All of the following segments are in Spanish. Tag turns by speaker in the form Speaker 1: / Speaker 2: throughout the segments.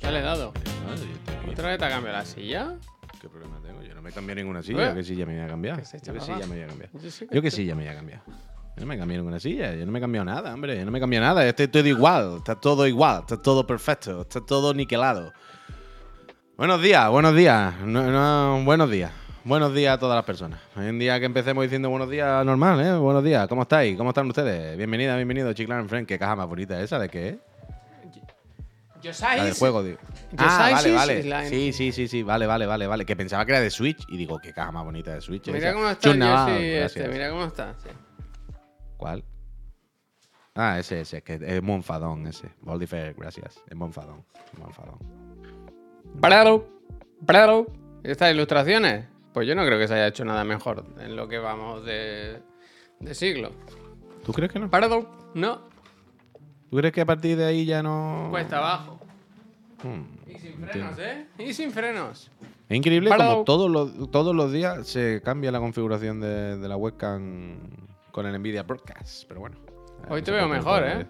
Speaker 1: Ya le he dado.
Speaker 2: Yo.
Speaker 1: ¿Otra vez te ha cambiado la silla?
Speaker 2: ¿Qué problema tengo? Yo no me cambié ninguna silla.
Speaker 1: ¿Eh?
Speaker 2: ¿Qué silla me voy a cambiar?
Speaker 1: Echa
Speaker 2: Yo qué silla me voy a cambiar.
Speaker 1: Yo
Speaker 2: Yo qué
Speaker 1: estoy-
Speaker 2: silla me voy a cambiar. Yo no me cambié ninguna silla. Yo no me he cambiado nada, hombre. Yo no me he cambiado nada. Estoy todo igual. Está todo igual. Está todo perfecto. Está todo niquelado. Buenos días, buenos días. No, no, buenos días. Buenos días a todas las personas. Hoy en día que empecemos diciendo buenos días normal, ¿eh? Buenos días. ¿Cómo estáis? ¿Cómo están ustedes? Bienvenida, bienvenido, Chiclan Friend. Qué caja más bonita esa. ¿De qué?
Speaker 1: Yo
Speaker 2: La del juego, digo. Ah, vale,
Speaker 1: sí, sí, la-
Speaker 2: vale. Sí, sí, sí, sí, vale, vale, vale, vale. Que pensaba que era de Switch y digo, qué caja más bonita de Switch.
Speaker 1: Mira
Speaker 2: esa.
Speaker 1: cómo está
Speaker 2: Navarro,
Speaker 1: Jesse este, mira cómo está. sí.
Speaker 2: ¿Cuál? Ah, ese, ese, que es Monfadón, ese. Boldifer, gracias. Es Monfadón. Monfadón.
Speaker 1: Bravo, bravo. ¿Y estas ilustraciones? Pues yo no creo que se haya hecho nada mejor en lo que vamos de, de siglo.
Speaker 2: ¿Tú crees que no?
Speaker 1: Bravo, no,
Speaker 2: ¿Tú crees que a partir de ahí ya no.?
Speaker 1: cuesta abajo.
Speaker 2: Hmm.
Speaker 1: Y sin frenos, ¿eh? Y sin frenos.
Speaker 2: Es increíble
Speaker 1: Bravo.
Speaker 2: como todos los, todos los días se cambia la configuración de, de la webcam con el Nvidia Broadcast. Pero bueno.
Speaker 1: Hoy
Speaker 2: No
Speaker 1: te veo mejor, ¿eh?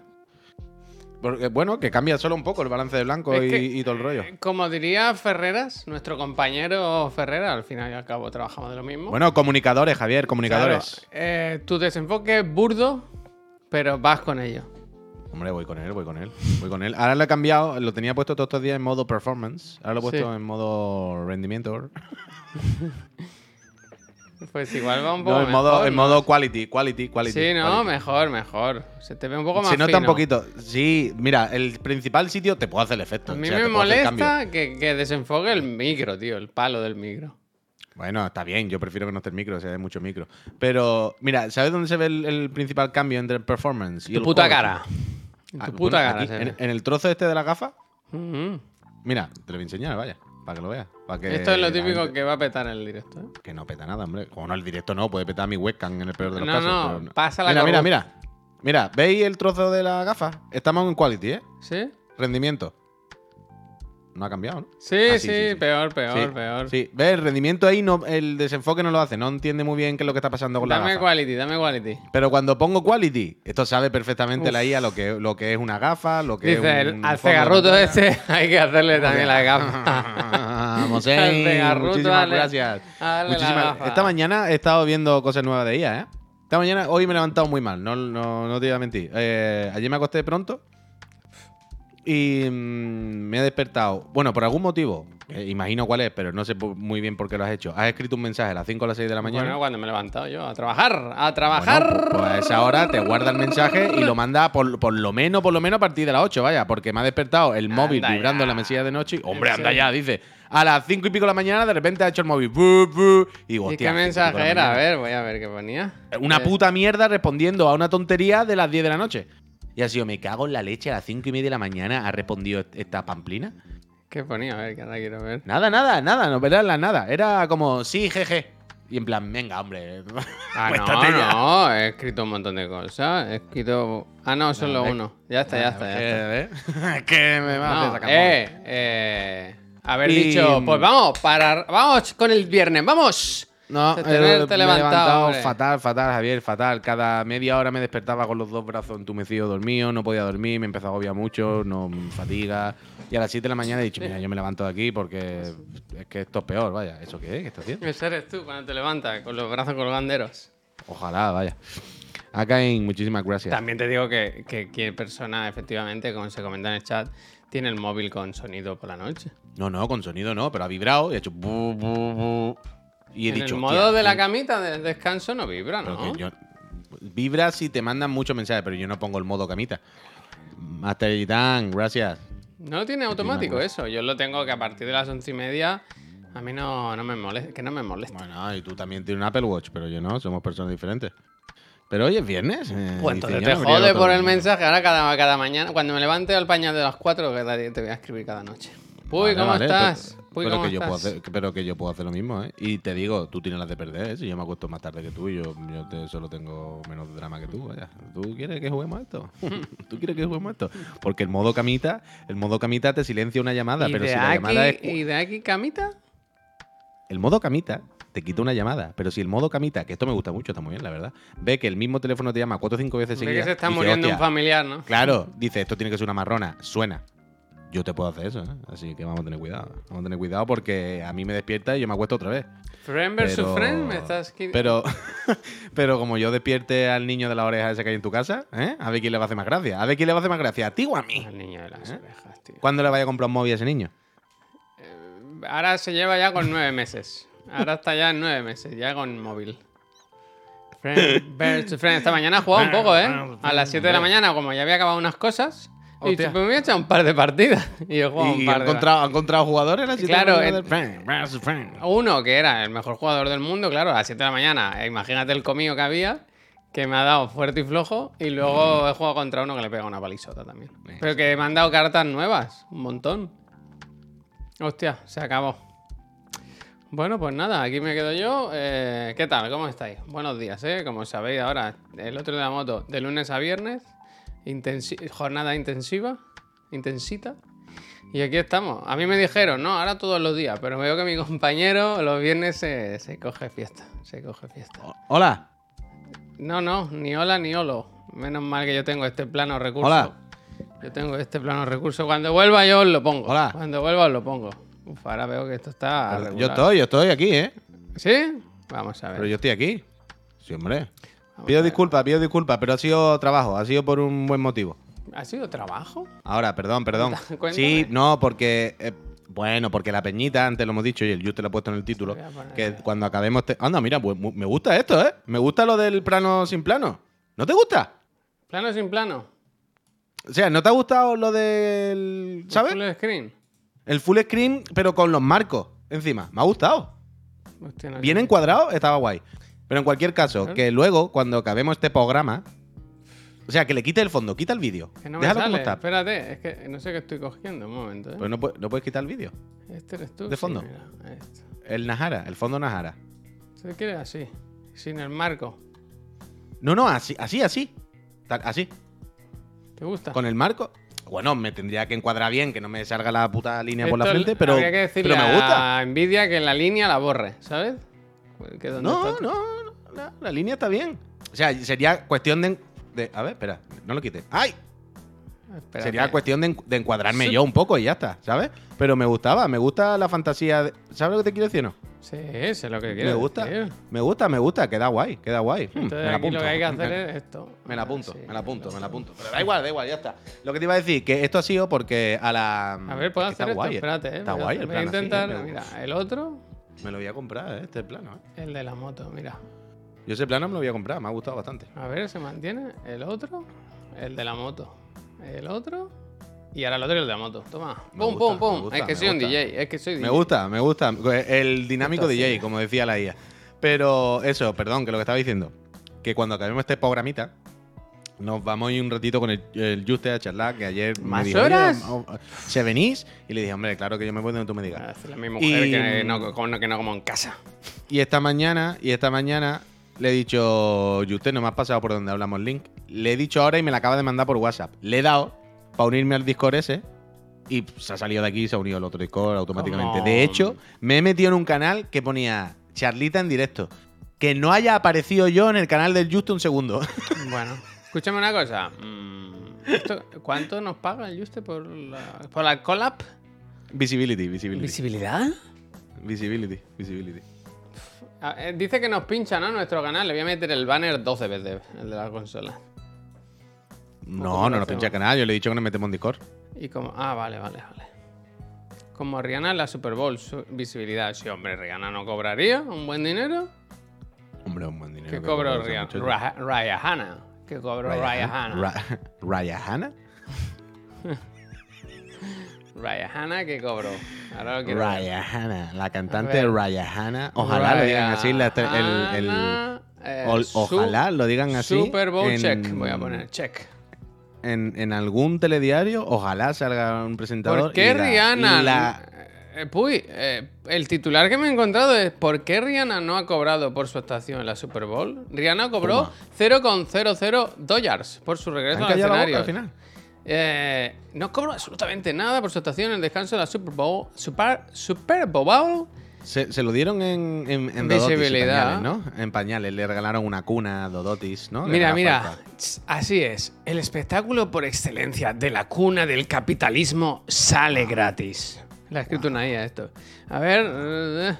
Speaker 2: Porque, bueno, que cambia solo un poco el balance de blanco y,
Speaker 1: que-
Speaker 2: y todo el rollo.
Speaker 1: Como diría Ferreras, nuestro compañero Ferreras, al final y al cabo trabajamos de lo mismo.
Speaker 2: Bueno, comunicadores, Javier,
Speaker 1: Claro,
Speaker 2: comunicadores.
Speaker 1: eh, tu desenfoque es burdo, pero vas con ello.
Speaker 2: Hombre, voy con él, voy con él. Voy con él. Ahora lo he cambiado, lo tenía puesto todos estos días en modo performance. Ahora lo he puesto
Speaker 1: Sí.
Speaker 2: en modo rendimiento.
Speaker 1: Pues igual va un poco
Speaker 2: No, en modo,
Speaker 1: mejor,
Speaker 2: en modo quality, quality, quality.
Speaker 1: Sí, no,
Speaker 2: quality.
Speaker 1: mejor, mejor. Se te ve un poco más
Speaker 2: Se nota
Speaker 1: fino.
Speaker 2: un poquito. Sí, mira, el principal sitio te puedo hacer el efecto.
Speaker 1: A mí
Speaker 2: o sea,
Speaker 1: me molesta que, que desenfoque el micro, tío, el palo del micro.
Speaker 2: Bueno, está bien, yo prefiero que no esté el micro, o sea, hay mucho micro. Pero, mira, ¿sabes dónde se ve el, el principal cambio entre el performance y
Speaker 1: Tu
Speaker 2: el
Speaker 1: puta cara. En
Speaker 2: Ah,
Speaker 1: tu
Speaker 2: bueno,
Speaker 1: puta cara.
Speaker 2: aquí, en, el trozo este de la gafa, mira, te lo voy a enseñar, vaya, para que lo veas. para que
Speaker 1: Esto es lo típico
Speaker 2: gente-
Speaker 1: que va a petar en el directo. ¿eh?
Speaker 2: Que no peta nada, hombre. Como no, el directo no, puede petar mi webcam en el peor de los
Speaker 1: No,
Speaker 2: casos.
Speaker 1: no,
Speaker 2: pero
Speaker 1: pasa la
Speaker 2: Mira, mira, mira. Mira, ¿veis el trozo de la gafa? Estamos en quality, ¿eh?
Speaker 1: ¿Sí?
Speaker 2: Rendimiento. No ha cambiado, ¿no?
Speaker 1: Sí,
Speaker 2: Ah,
Speaker 1: sí,
Speaker 2: sí, sí, sí.
Speaker 1: peor, peor,
Speaker 2: sí,
Speaker 1: peor.
Speaker 2: Sí, ¿ves? El rendimiento ahí, no, el desenfoque no lo hace. No entiende muy bien qué es lo que está pasando con la
Speaker 1: Dame
Speaker 2: gafa.
Speaker 1: quality, dame quality.
Speaker 2: Pero cuando pongo quality, esto sabe perfectamente
Speaker 1: Uf.
Speaker 2: la IA lo que, lo que es una gafa, lo que
Speaker 1: Dice,
Speaker 2: es
Speaker 1: el,
Speaker 2: un
Speaker 1: al
Speaker 2: fondo de
Speaker 1: cegarruto este hay que hacerle también la gafa.
Speaker 2: Vamos,
Speaker 1: Al
Speaker 2: eh,
Speaker 1: cegarruto,
Speaker 2: muchísimas
Speaker 1: dale-
Speaker 2: gracias.
Speaker 1: dale la
Speaker 2: Muchísimas-
Speaker 1: gafa.
Speaker 2: Esta mañana he estado viendo cosas nuevas de IA, ¿eh? Esta mañana, hoy me he levantado muy mal, no, no, no te voy a mentir. Eh, ayer me acosté pronto y mm, me he despertado. Bueno, por algún motivo, eh, imagino cuál es, pero no sé muy bien por qué lo has hecho. Has escrito un mensaje a las 5 o las 6 de la mañana.
Speaker 1: Bueno, cuando me he levantado yo, a trabajar, a
Speaker 2: Bueno,
Speaker 1: trabajar.
Speaker 2: pues a esa hora te guarda el mensaje y lo manda por, por lo menos, por lo menos a partir de las 8, vaya, porque me ha despertado el móvil
Speaker 1: Anda
Speaker 2: vibrando
Speaker 1: ya.
Speaker 2: en la mesilla de noche. Hombre,
Speaker 1: ¿En
Speaker 2: anda ya, dice. A las 5 y pico de la mañana, de repente ha hecho el móvil. bu, bu, y digo,
Speaker 1: ¿Y
Speaker 2: hostia,
Speaker 1: qué
Speaker 2: 5 y pico de la
Speaker 1: mensaje era? A ver, voy a ver qué ponía.
Speaker 2: Una
Speaker 1: Eh,
Speaker 2: puta mierda respondiendo a una tontería de las 10 de la noche. Y ha sido, me cago en la leche, a las 5 y media de la mañana ha respondido esta pamplina.
Speaker 1: ¿Qué ponía? A ver, que ahora quiero ver.
Speaker 2: Nada, nada, nada, no la nada. Era como, sí, jeje. Y en plan, venga, hombre.
Speaker 1: Ah, no,
Speaker 2: ya.
Speaker 1: no, he escrito un montón de cosas. He escrito. Ah, no, solo uno. Ya está, ya está, ya está.
Speaker 2: Es que me va a hacer
Speaker 1: eh, eh, haber
Speaker 2: Y-
Speaker 1: dicho, pues vamos, para, vamos con el viernes, vamos.
Speaker 2: No,
Speaker 1: Se
Speaker 2: eh, me he
Speaker 1: levantado, hombre.
Speaker 2: fatal, fatal, Javier, fatal. Cada media hora me despertaba con los dos brazos entumecidos dormido, no podía dormir, me empezó a agobiar mucho, no fatiga. Y a las 7 de la mañana he dicho, mira, yo me levanto de aquí porque es que esto es peor, vaya. ¿Eso qué es? ¿Qué está haciendo?
Speaker 1: Ese eres tú cuando te levantas con los brazos colganderos.
Speaker 2: Ojalá, vaya. Akain, muchísimas gracias.
Speaker 1: También te digo que, que, que persona, efectivamente, como se comenta en el chat, tiene el móvil con sonido por la noche.
Speaker 2: No, no, con sonido no, pero ha vibrado y ha hecho... bu, bu, bu. Y he
Speaker 1: en
Speaker 2: dicho...
Speaker 1: el
Speaker 2: "Hostia,
Speaker 1: modo de la
Speaker 2: sí".
Speaker 1: camita de descanso no vibra, ¿no?
Speaker 2: yo- vibra si te mandan muchos mensajes, pero yo no pongo el modo camita. Master Gitan, gracias.
Speaker 1: No tiene automático eso. Yo lo tengo que a partir de las once y media a mí no, no me molesta. Que no me molesta.
Speaker 2: Bueno, y tú también tienes un Apple Watch, pero yo no, somos personas diferentes. Pero hoy es viernes. eh,
Speaker 1: Pues entonces te jode por el mensaje. Ahora cada, cada mañana, cuando me levante al pañal de las 4, que te voy a escribir cada noche. Uy,
Speaker 2: Vale,
Speaker 1: ¿cómo
Speaker 2: vale,
Speaker 1: estás?
Speaker 2: Pero,
Speaker 1: ¿cómo
Speaker 2: que yo puedo hacer, pero que yo puedo hacer lo mismo, ¿eh? Y te digo, tú tienes las de perder, ¿eh? Si yo me acuesto más tarde que tú y yo, yo te- solo tengo menos drama que tú, vaya. ¿Tú quieres que juguemos esto? ¿Tú quieres que juguemos a esto? Porque el modo camita, el modo camita te silencia una llamada,
Speaker 1: ¿Y,
Speaker 2: pero si la
Speaker 1: aquí,
Speaker 2: llamada es...
Speaker 1: ¿Y de aquí camita?
Speaker 2: El modo camita te quita una llamada. Pero si el modo camita, que esto me gusta mucho, está muy bien, la verdad, ve que el mismo teléfono te llama cuatro o cinco veces
Speaker 1: Ve
Speaker 2: seguidas.
Speaker 1: que se está
Speaker 2: dice,
Speaker 1: muriendo un
Speaker 2: "Hostia,
Speaker 1: familiar, ¿no?
Speaker 2: Claro, dice, esto tiene que ser una marrona, suena. Yo te puedo hacer eso, ¿eh? Así que vamos a tener cuidado. Vamos a tener cuidado porque a mí me despierta y yo me acuesto otra vez.
Speaker 1: Friend versus
Speaker 2: Pero-
Speaker 1: friend, me estás
Speaker 2: Pero, pero como yo despierte al niño de la oreja ese que hay en tu casa, ¿eh? A ver quién le va a hacer más gracia. A ver quién le va a hacer más gracia, ¿a ti o a mí?
Speaker 1: Al niño de las
Speaker 2: ¿Eh?
Speaker 1: orejas, tío.
Speaker 2: ¿Cuándo le vaya a comprar un móvil a ese niño?
Speaker 1: Ahora se lleva ya con nueve meses. Ahora está ya en nueve meses, ya con móvil. Friend versus friend. Esta mañana he jugado un poco, ¿eh? A las 7 de la mañana, como ya había acabado unas cosas. Y
Speaker 2: Hostia.
Speaker 1: pues me a echar un par de partidas. Y he jugado
Speaker 2: ¿Y
Speaker 1: un
Speaker 2: ha
Speaker 1: par de
Speaker 2: encontrado, ha encontrado jugadores?
Speaker 1: Claro? Uno que era el mejor jugador del mundo, claro, a las 7 de la mañana. eh, Imagínate el comío que había, que me ha dado fuerte y flojo. Y luego he jugado contra uno que le pega una palizota también. Pero que me han dado cartas nuevas, un montón. Hostia, se acabó. Bueno, pues nada, aquí me quedo yo. Eh, ¿Qué tal? ¿Cómo estáis? Buenos días, ¿eh? Como sabéis ahora, el otro de la moto, de lunes a viernes, intensi- jornada intensiva, intensita. Y aquí estamos. A mí me dijeron, no, ahora todos los días, pero veo que mi compañero los viernes se, se coge fiesta. Se coge fiesta.
Speaker 2: Hola.
Speaker 1: No, no, ni hola ni holo. Menos mal que yo tengo este plano recurso.
Speaker 2: Hola.
Speaker 1: Yo tengo este plano recurso. Cuando vuelva yo os lo pongo.
Speaker 2: Hola.
Speaker 1: Cuando vuelva os lo pongo. Uf, ahora veo que esto está.
Speaker 2: Yo estoy, yo estoy aquí, ¿eh?
Speaker 1: ¿Sí? Vamos a ver.
Speaker 2: Pero yo estoy aquí. Sí, hombre.
Speaker 1: Vamos
Speaker 2: Pido disculpas, pido disculpas, pero ha sido trabajo, ha sido por un buen motivo.
Speaker 1: ¿Ha sido trabajo?
Speaker 2: Ahora, perdón, perdón. Sí, no, porque. eh, bueno, porque la peñita, antes lo hemos dicho y el yo te lo he puesto en el título. Que cuando acabemos. Te... Anda, mira, pues me gusta esto, ¿eh? Me gusta lo del plano sin plano. ¿No te gusta?
Speaker 1: ¿Plano sin plano?
Speaker 2: O sea, ¿no te ha gustado lo del. ¿Sabes?
Speaker 1: Full screen.
Speaker 2: El full screen, pero con los marcos encima. Me ha gustado.
Speaker 1: Hostia, no
Speaker 2: Bien encuadrado, estaba guay. Pero en cualquier caso, que luego, cuando acabemos este programa. O sea, que le quite el fondo, quita el vídeo.
Speaker 1: Que no me
Speaker 2: Déjalo
Speaker 1: sale.
Speaker 2: como está.
Speaker 1: Espérate, es que no sé qué estoy cogiendo. Un momento, ¿eh?
Speaker 2: Pues no, pu- no puedes quitar el vídeo.
Speaker 1: Este eres tú.
Speaker 2: de
Speaker 1: Sí,
Speaker 2: fondo.
Speaker 1: mira, esto.
Speaker 2: El Nahara, el fondo Nahara.
Speaker 1: ¿Se quiere así? Sin el marco.
Speaker 2: No, no, así, así, así. Tal- así.
Speaker 1: ¿Te gusta?
Speaker 2: Con el marco. Bueno, me tendría que encuadrar bien, que no me salga la puta línea por la
Speaker 1: Esto
Speaker 2: frente, pero,
Speaker 1: Habría que decirle
Speaker 2: pero me gusta.
Speaker 1: a Nvidia que la línea la borre, ¿sabes? Que dónde
Speaker 2: No,
Speaker 1: está-
Speaker 2: no, no, la, línea está bien. O sea, sería cuestión de, de- A ver, espera, no lo quite. ¡Ay!
Speaker 1: Espérate.
Speaker 2: Sería cuestión de, en- de encuadrarme
Speaker 1: Sí.
Speaker 2: yo un poco y ya está, ¿sabes? Pero me gustaba, me gusta la fantasía. de- ¿Sabes lo que te quiero decir o no?
Speaker 1: Sí, sé lo que quiero
Speaker 2: Me gusta,
Speaker 1: decir.
Speaker 2: me gusta, me gusta, queda guay, queda guay. Hmm,
Speaker 1: Entonces,
Speaker 2: me la apunto.
Speaker 1: lo que hay que hacer es esto.
Speaker 2: Me la apunto,
Speaker 1: Sí,
Speaker 2: me la apunto, me la apunto. Pero da igual, da igual, ya está. Lo que te iba a decir, que esto ha sido porque a la.
Speaker 1: A ver, puedo
Speaker 2: es
Speaker 1: hacer
Speaker 2: guay,
Speaker 1: Espérate, eh.
Speaker 2: Está guay el
Speaker 1: voy a
Speaker 2: así,
Speaker 1: intentar. mira, el otro,
Speaker 2: Me lo voy a comprar, eh, este plano. eh.
Speaker 1: el de la moto, mira.
Speaker 2: Yo ese plano me lo voy a comprar, me ha gustado bastante.
Speaker 1: A ver, se mantiene. El otro, el de la moto. El otro. Y ahora el otro y el de la moto. Toma.
Speaker 2: Me
Speaker 1: Pum,
Speaker 2: gusta,
Speaker 1: pum,
Speaker 2: me
Speaker 1: pum. es que
Speaker 2: me
Speaker 1: soy un. DJ. Es que soy DJ.
Speaker 2: Me gusta, me gusta. El dinámico DJ, como decía la IA. Pero eso, perdón, que lo que estaba diciendo. Que cuando acabemos este programita, nos vamos un ratito con el, el Juste a charlar, que ayer me
Speaker 1: ¿Más
Speaker 2: dijo, "Oye,
Speaker 1: horas?
Speaker 2: ¿Se venís? Y le dije, hombre, claro que yo me voy donde tú me digas.
Speaker 1: decirle a mi mujer
Speaker 2: Y-
Speaker 1: que, no, que no como en casa.
Speaker 2: Y esta mañana, y esta mañana le he dicho, Juste, no me has pasado por donde hablamos link. Le he dicho ahora y me la acaba de mandar por WhatsApp. Le he dado para unirme al Discord ese. Y se ha salido de aquí y se ha unido al otro Discord automáticamente. De hecho, me he metido en un canal que ponía Charlita en directo. Que no haya aparecido yo en el canal del Juste un segundo.
Speaker 1: Bueno, escúchame una cosa. Mm, ¿Cuánto nos paga el Juste por la, por la collab?
Speaker 2: visibility, visibility.
Speaker 1: ¿Visibilidad?
Speaker 2: visibility, visibility.
Speaker 1: Eh, Dice que nos pincha, ¿no? Nuestro canal. Le voy a meter el banner 12 veces, el de la consola.
Speaker 2: No, no nos pincha canal. Yo le he dicho que nos metemos en Discord.
Speaker 1: Y como. Ah, vale, vale, vale. Como Rihanna en la Super Bowl, su visibilidad. Sí, hombre, Rihanna no cobraría un buen dinero.
Speaker 2: Hombre, un buen dinero.
Speaker 1: ¿Qué cobró Rihanna?
Speaker 2: muchacha.
Speaker 1: Ra- Rihanna. ¿Qué cobró Rihanna?
Speaker 2: Ra- Rihanna.
Speaker 1: Rihanna, ¿qué cobró? Ahora lo quiero ver.
Speaker 2: Rihanna, la cantante. Rihanna. Ojalá lo digan así. la estre- el- el-
Speaker 1: Rihanna, eh,
Speaker 2: o- ojalá lo digan así.
Speaker 1: Super Bowl
Speaker 2: en-
Speaker 1: check. Voy a poner check.
Speaker 2: En, en algún telediario, ojalá salga un presentador.
Speaker 1: ¿Por qué
Speaker 2: y la-
Speaker 1: Rihanna?
Speaker 2: la-
Speaker 1: Eh, Puy, eh, el titular que me he encontrado es ¿por qué Rihanna no ha cobrado por su actuación en la Super Bowl? Rihanna cobró
Speaker 2: Toma.
Speaker 1: 0,00 dólares por su
Speaker 2: ¿Han
Speaker 1: regreso al escenario.
Speaker 2: al final?
Speaker 1: Eh, no cobró absolutamente nada por su actuación en el descanso de la Super Bowl. Super, Super Bowl.
Speaker 2: Se, se lo dieron en, en, en
Speaker 1: Visibilidad.
Speaker 2: Dodotis, en pañales, ¿no? En pañales. Le regalaron una cuna a Dodotis, ¿no? Le
Speaker 1: Mira, mira,
Speaker 2: falta.
Speaker 1: Así es. El espectáculo por excelencia de la cuna del capitalismo sale gratis. Le ha escrito una IA esto. A ver, eh,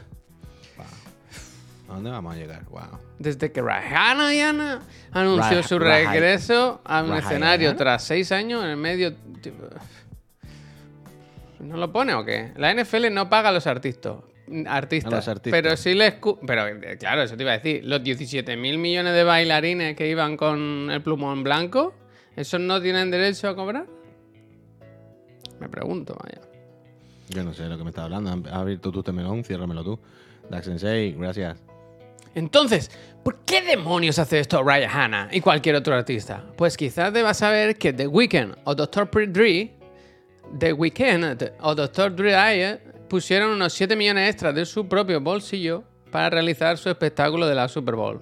Speaker 2: ¿A dónde vamos a llegar? Wow.
Speaker 1: desde que Yana anunció su regreso a un escenario tras seis años en el medio. tipo, ¿No lo pone o qué? La NFL no paga a los artistas. Artistas,
Speaker 2: A los artistas.
Speaker 1: pero sí les pero eh, claro eso te iba a decir los 17 mil millones de bailarines que iban con el plumón blanco esos no tienen derecho a cobrar me pregunto vaya
Speaker 2: Yo no sé de lo que me estás hablando. Has abierto tú este melón, ciérramelo tú. Dax Sensei, gracias.
Speaker 1: Entonces, ¿por qué demonios hace esto Ryan Hanna y cualquier otro artista? Pues quizás debas saber que The Weeknd o Dr. Dre, The Weeknd o Dr. Dre pusieron unos 7 millones extras de su propio bolsillo para realizar su espectáculo de la Super Bowl,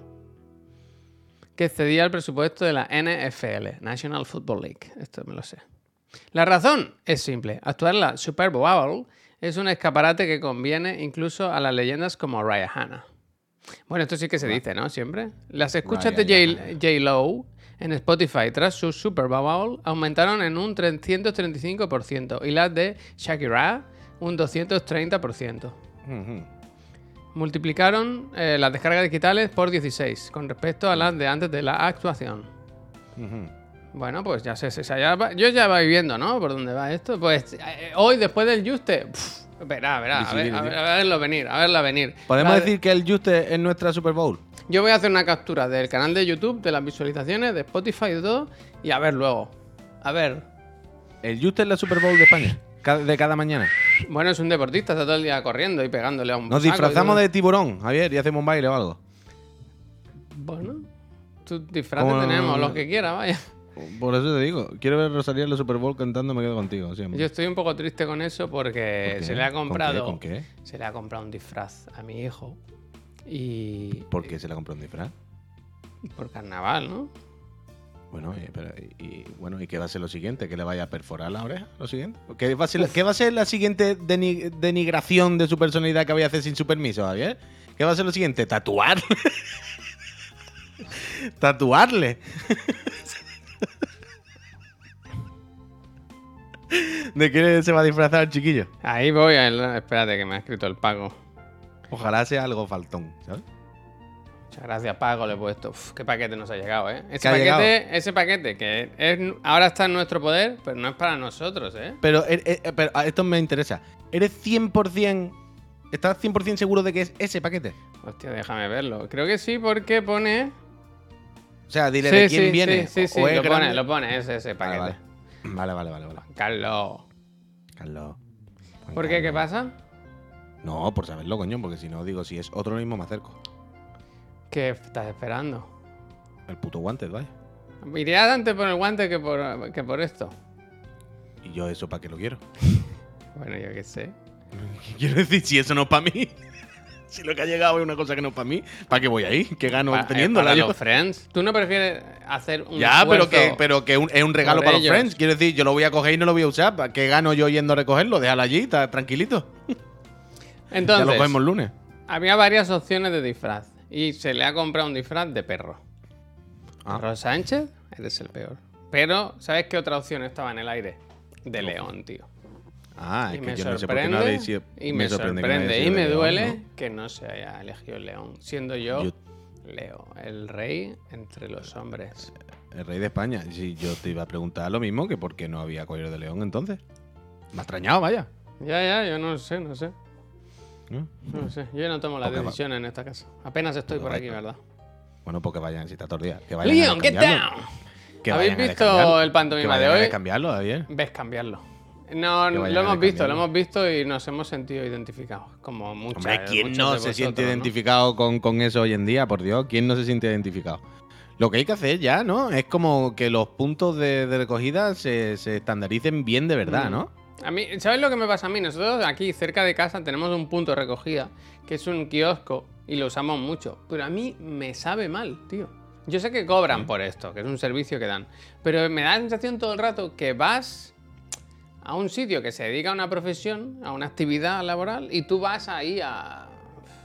Speaker 1: que excedía el presupuesto de la NFL, National Football League. Esto me lo sé. La razón es simple. Actuar en la Super Bowl es un escaparate que conviene incluso a las leyendas como Ryan Hanna. Bueno, esto sí que se dice, ¿no? Siempre. Las escuchas de J- J-Lo en Spotify tras su Super Bowl aumentaron en un 335% y las de Shakira un 230%.
Speaker 2: Ujú.
Speaker 1: Multiplicaron eh, las descargas digitales por 16 con respecto a las de antes de la actuación. Bueno, pues ya sé, sé, ya va- yo ya va viendo, ¿no? Por dónde va esto. Pues eh, hoy, después del Juste, pf, verá, verá, a, ver, a, ver- a verlo venir, a verla venir.
Speaker 2: ¿Podemos
Speaker 1: La-
Speaker 2: decir que el Juste es nuestra Super Bowl?
Speaker 1: Yo voy a hacer una captura del canal de YouTube, de las visualizaciones, de Spotify y todo, y a ver luego. A ver.
Speaker 2: ¿El Juste es la Super Bowl de España? De cada mañana.
Speaker 1: Bueno, es un deportista, está todo el día corriendo y pegándole a un
Speaker 2: Nos disfrazamos de tiburón, Javier, y hacemos un baile o algo.
Speaker 1: Bueno, tus disfraces
Speaker 2: Como-
Speaker 1: tenemos, los que quieras, vaya.
Speaker 2: Por eso te digo, quiero ver a Rosalía en la Super Bowl cantando Me quedo contigo. siempre.
Speaker 1: Yo estoy un poco triste con eso porque se le ha
Speaker 2: ¿Con qué?
Speaker 1: comprado.
Speaker 2: ¿Con qué?
Speaker 1: Se le ha comprado un disfraz a mi hijo. Y.
Speaker 2: ¿Por qué se le compró un disfraz?
Speaker 1: Por carnaval, ¿no?
Speaker 2: Bueno, y, pero- y- bueno, ¿y qué va a ser lo siguiente? ¿Que le vaya a perforar la oreja? ¿Lo siguiente? ¿Qué va a ser, qué va a ser la siguiente deni- denigración de su personalidad que voy a hacer sin su permiso, Javier? ¿Qué va a ser lo siguiente? ¿Tatuarle? ¿Tatuarle? ¿De qué se va a disfrazar el chiquillo?
Speaker 1: Ahí voy. a- Espérate, que me ha escrito el pago.
Speaker 2: Ojalá sea algo faltón, ¿sabes?
Speaker 1: Muchas gracias, Pago, le he puesto. Uf, qué paquete nos ha llegado, ¿eh? Ese
Speaker 2: ¿Qué ha
Speaker 1: paquete, ese paquete que es- ahora está en nuestro poder, pero no es para nosotros, ¿eh?
Speaker 2: Pero, eh, eh, pero ah, esto me interesa. ¿Eres 100%... ¿Estás 100% seguro de que es ese paquete?
Speaker 1: Hostia, déjame verlo. Creo que sí, porque pone.
Speaker 2: O sea, dile
Speaker 1: sí,
Speaker 2: de quién
Speaker 1: sí,
Speaker 2: viene.
Speaker 1: sí, sí, sí,
Speaker 2: o es
Speaker 1: lo pone,
Speaker 2: grande.
Speaker 1: lo pone, ese, ese paquete.
Speaker 2: vale. Vale, vale, vale, vale.
Speaker 1: Carlos.
Speaker 2: Carlos. Juan
Speaker 1: ¿Por qué? ¿Qué
Speaker 2: Carlos.
Speaker 1: pasa?
Speaker 2: No, por saberlo, coño, porque si no digo, si es otro mismo me acerco.
Speaker 1: ¿Qué estás esperando?
Speaker 2: El puto guante, vaya.
Speaker 1: Irías antes por el guante que por, que por esto.
Speaker 2: Y yo eso para qué lo quiero.
Speaker 1: Bueno, yo qué sé.
Speaker 2: Quiero decir, si eso no es para mí. Si lo que ha llegado es una cosa que no es para mí, ¿para qué voy ahí? ¿Qué gano
Speaker 1: Pa- eh,
Speaker 2: teniéndola
Speaker 1: para los friends. ¿Tú no prefieres hacer un
Speaker 2: Ya, pero que, pero que un- es un regalo para los friends. Quiero decir, yo lo voy a coger y no lo voy a usar. ¿Para qué gano yo yendo a recogerlo? Déjalo allí, está tranquilito. ya lo
Speaker 1: Entonces,
Speaker 2: cogemos el lunes.
Speaker 1: había varias opciones de disfraz. Y se le ha comprado un disfraz de perro.
Speaker 2: Ah.
Speaker 1: Perro Sánchez, eres el peor. Pero, ¿sabes qué otra opción estaba en el aire? De león, tío.
Speaker 2: Ah,
Speaker 1: y
Speaker 2: es
Speaker 1: me
Speaker 2: que yo no sé por qué no habéis sido-
Speaker 1: y me,
Speaker 2: sorprende
Speaker 1: y me
Speaker 2: León,
Speaker 1: duele
Speaker 2: ¿no?
Speaker 1: que no se haya elegido el león, siendo yo,
Speaker 2: Yo-
Speaker 1: Leo, el rey entre los hombres.
Speaker 2: El rey de España. Sí, yo te iba a preguntar lo mismo que por qué no había collar de león entonces. Me ha extrañado, vaya.
Speaker 1: Ya, ya, yo no sé, no sé.
Speaker 2: ¿no?
Speaker 1: No sé, yo no tomo las
Speaker 2: va-
Speaker 1: decisiones en esta casa. Apenas estoy por aquí, ¿verdad?
Speaker 2: Bueno, porque vayan a citar todos los días. Que vayan
Speaker 1: Leon,
Speaker 2: a
Speaker 1: get down.
Speaker 2: Que
Speaker 1: ¿Habéis
Speaker 2: vayan
Speaker 1: visto el pantomima de
Speaker 2: vayan
Speaker 1: hoy?
Speaker 2: cambiarlo, Javier.
Speaker 1: Ves cambiarlo. No, lo hemos visto, lo hemos visto y nos hemos sentido identificados. Como muchas
Speaker 2: Hombre, ¿quién no se siente identificado con, con eso hoy en día? Por Dios, ¿quién no se siente identificado? Lo que hay que hacer ya, ¿no? Es como que los puntos de, de recogida se, se estandaricen bien de verdad,
Speaker 1: Mm.
Speaker 2: ¿no?
Speaker 1: A mí, ¿sabes lo que me pasa a mí? Nosotros aquí cerca de casa tenemos un punto de recogida, que es un kiosco, y lo usamos mucho. Pero a mí me sabe mal, tío. Yo sé que cobran por esto, que es un servicio que dan. Pero me da la sensación todo el rato que vas a un sitio que se dedica a una profesión, a una actividad laboral, y tú vas ahí a,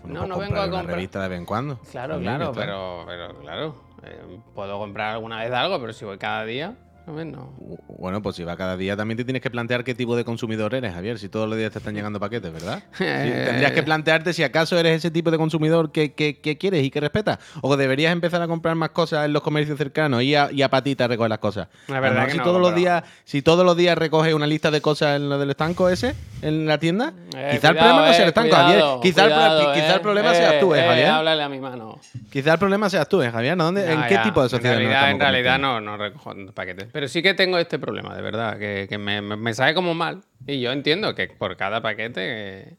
Speaker 1: No,
Speaker 2: pues
Speaker 1: no vengo a
Speaker 2: comprar una revista de vez en cuando.
Speaker 1: Claro, claro, pero, pero claro. eh, puedo comprar alguna vez algo, pero si voy cada día, No.
Speaker 2: Bueno, pues si va cada día también te tienes que plantear qué tipo de consumidor eres, Javier. Si todos los días te están llegando paquetes, ¿verdad? Sí, tendrías que plantearte si acaso eres ese tipo de consumidor que, que- que quieres y que respeta. O deberías empezar a comprar más cosas en los comercios cercanos y a, y a patita recoger las cosas.
Speaker 1: La verdad que
Speaker 2: si
Speaker 1: no
Speaker 2: todos los días, si todos los días recoges una lista de cosas en lo del estanco ese, en la tienda,
Speaker 1: Eh,
Speaker 2: quizá el problema no sea el
Speaker 1: eh,
Speaker 2: estanco,
Speaker 1: cuidado,
Speaker 2: Javier. Quizá, el, pro-
Speaker 1: cuidado,
Speaker 2: quizá el
Speaker 1: eh,
Speaker 2: problema seas tú, ¿eh,
Speaker 1: eh,
Speaker 2: Javier.
Speaker 1: háblale a mi mano.
Speaker 2: Quizá el problema seas tú, ¿eh, Javier? ¿No? ¿Dónde- ¿En qué tipo de sociedad
Speaker 1: En realidad, en realidad no, no recojo paquetes. Pero sí que tengo este problema, de verdad, que, que me, me- me sabe como mal. Y yo entiendo que por cada paquete eh,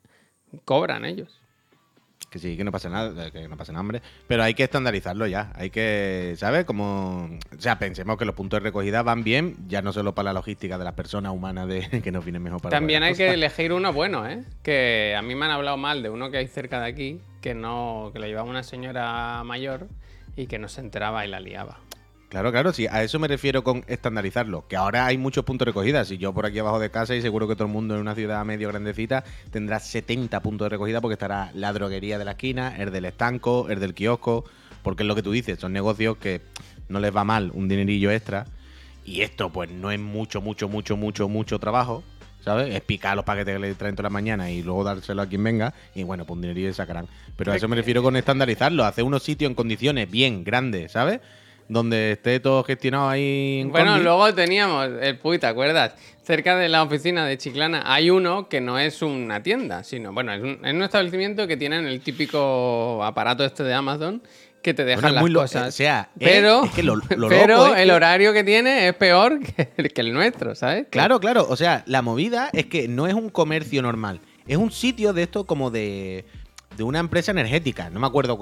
Speaker 1: cobran ellos.
Speaker 2: Que sí, que no pasa nada, que no pasa nada, hombre. Pero hay que estandarizarlo ya. Hay que, ¿sabes? Como. O sea, pensemos que los puntos de recogida van bien, ya no solo para la logística de las personas humanas de que nos vienen mejor para
Speaker 1: También hay que elegir uno bueno, ¿eh? Que a mí me han hablado mal de uno que hay cerca de aquí, que no, que lo llevaba una señora mayor y que no se enteraba y la liaba.
Speaker 2: Claro, claro, sí. A eso me refiero con estandarizarlo. Que ahora hay muchos puntos de recogida. Si yo por aquí abajo de casa y seguro que todo el mundo en una ciudad medio grandecita tendrá 70 puntos de recogida porque estará la droguería de la esquina, el del estanco, el del kiosco. Porque es lo que tú dices, son negocios que no les va mal un dinerillo extra. Y esto, pues, no es mucho, mucho, mucho, mucho, mucho trabajo. ¿Sabes? Es picar los paquetes que le traen toda la mañana y luego dárselo a quien venga. Y bueno, pues un dinerillo sacarán. Pero a eso me refiero con estandarizarlo. Hacer unos sitios en condiciones bien grandes, ¿sabes? Donde esté todo gestionado ahí. En
Speaker 1: Bueno,
Speaker 2: combi.
Speaker 1: luego teníamos el Puy, ¿te acuerdas? Cerca de la oficina de Chiclana hay uno que no es una tienda, sino, bueno, es un, es un establecimiento que tienen el típico aparato este de Amazon que te deja
Speaker 2: Bueno,
Speaker 1: las
Speaker 2: muy
Speaker 1: cosas.
Speaker 2: o sea,
Speaker 1: pero
Speaker 2: es que lo- lo
Speaker 1: pero
Speaker 2: loco es
Speaker 1: el horario que tiene es peor que el, que el nuestro, ¿sabes?
Speaker 2: Claro, claro. O sea, la movida es que no es un comercio normal. Es un sitio de esto como de, de una empresa energética. No me acuerdo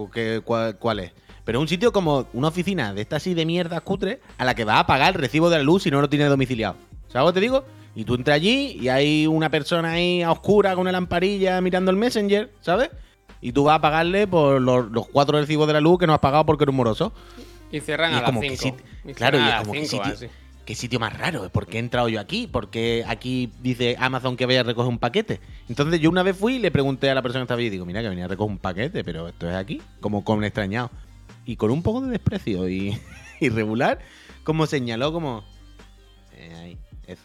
Speaker 2: cuál es. Pero un sitio como una oficina de esta así de mierda cutre a la que vas a pagar el recibo de la luz si no lo tienes domiciliado. ¿Sabes lo que te digo? Y tú entras allí y hay una persona ahí a oscura con una lamparilla mirando el Messenger, ¿sabes? Y tú vas a pagarle por los, los cuatro recibos de la luz que no has pagado porque eres moroso.
Speaker 1: Y cierran
Speaker 2: Y
Speaker 1: a las
Speaker 2: como que
Speaker 1: 5.
Speaker 2: sit- claro, y es como que sitio, qué sitio más raro, ¿por qué he entrado yo aquí? Porque aquí dice Amazon que vaya a recoger un paquete. Entonces yo una vez fui y le pregunté a la persona que estaba allí, digo, mira que venía a recoger un paquete, pero esto es aquí, como con extrañado. Y con un poco de desprecio y, y regular, como señaló como... eh, ahí, eso.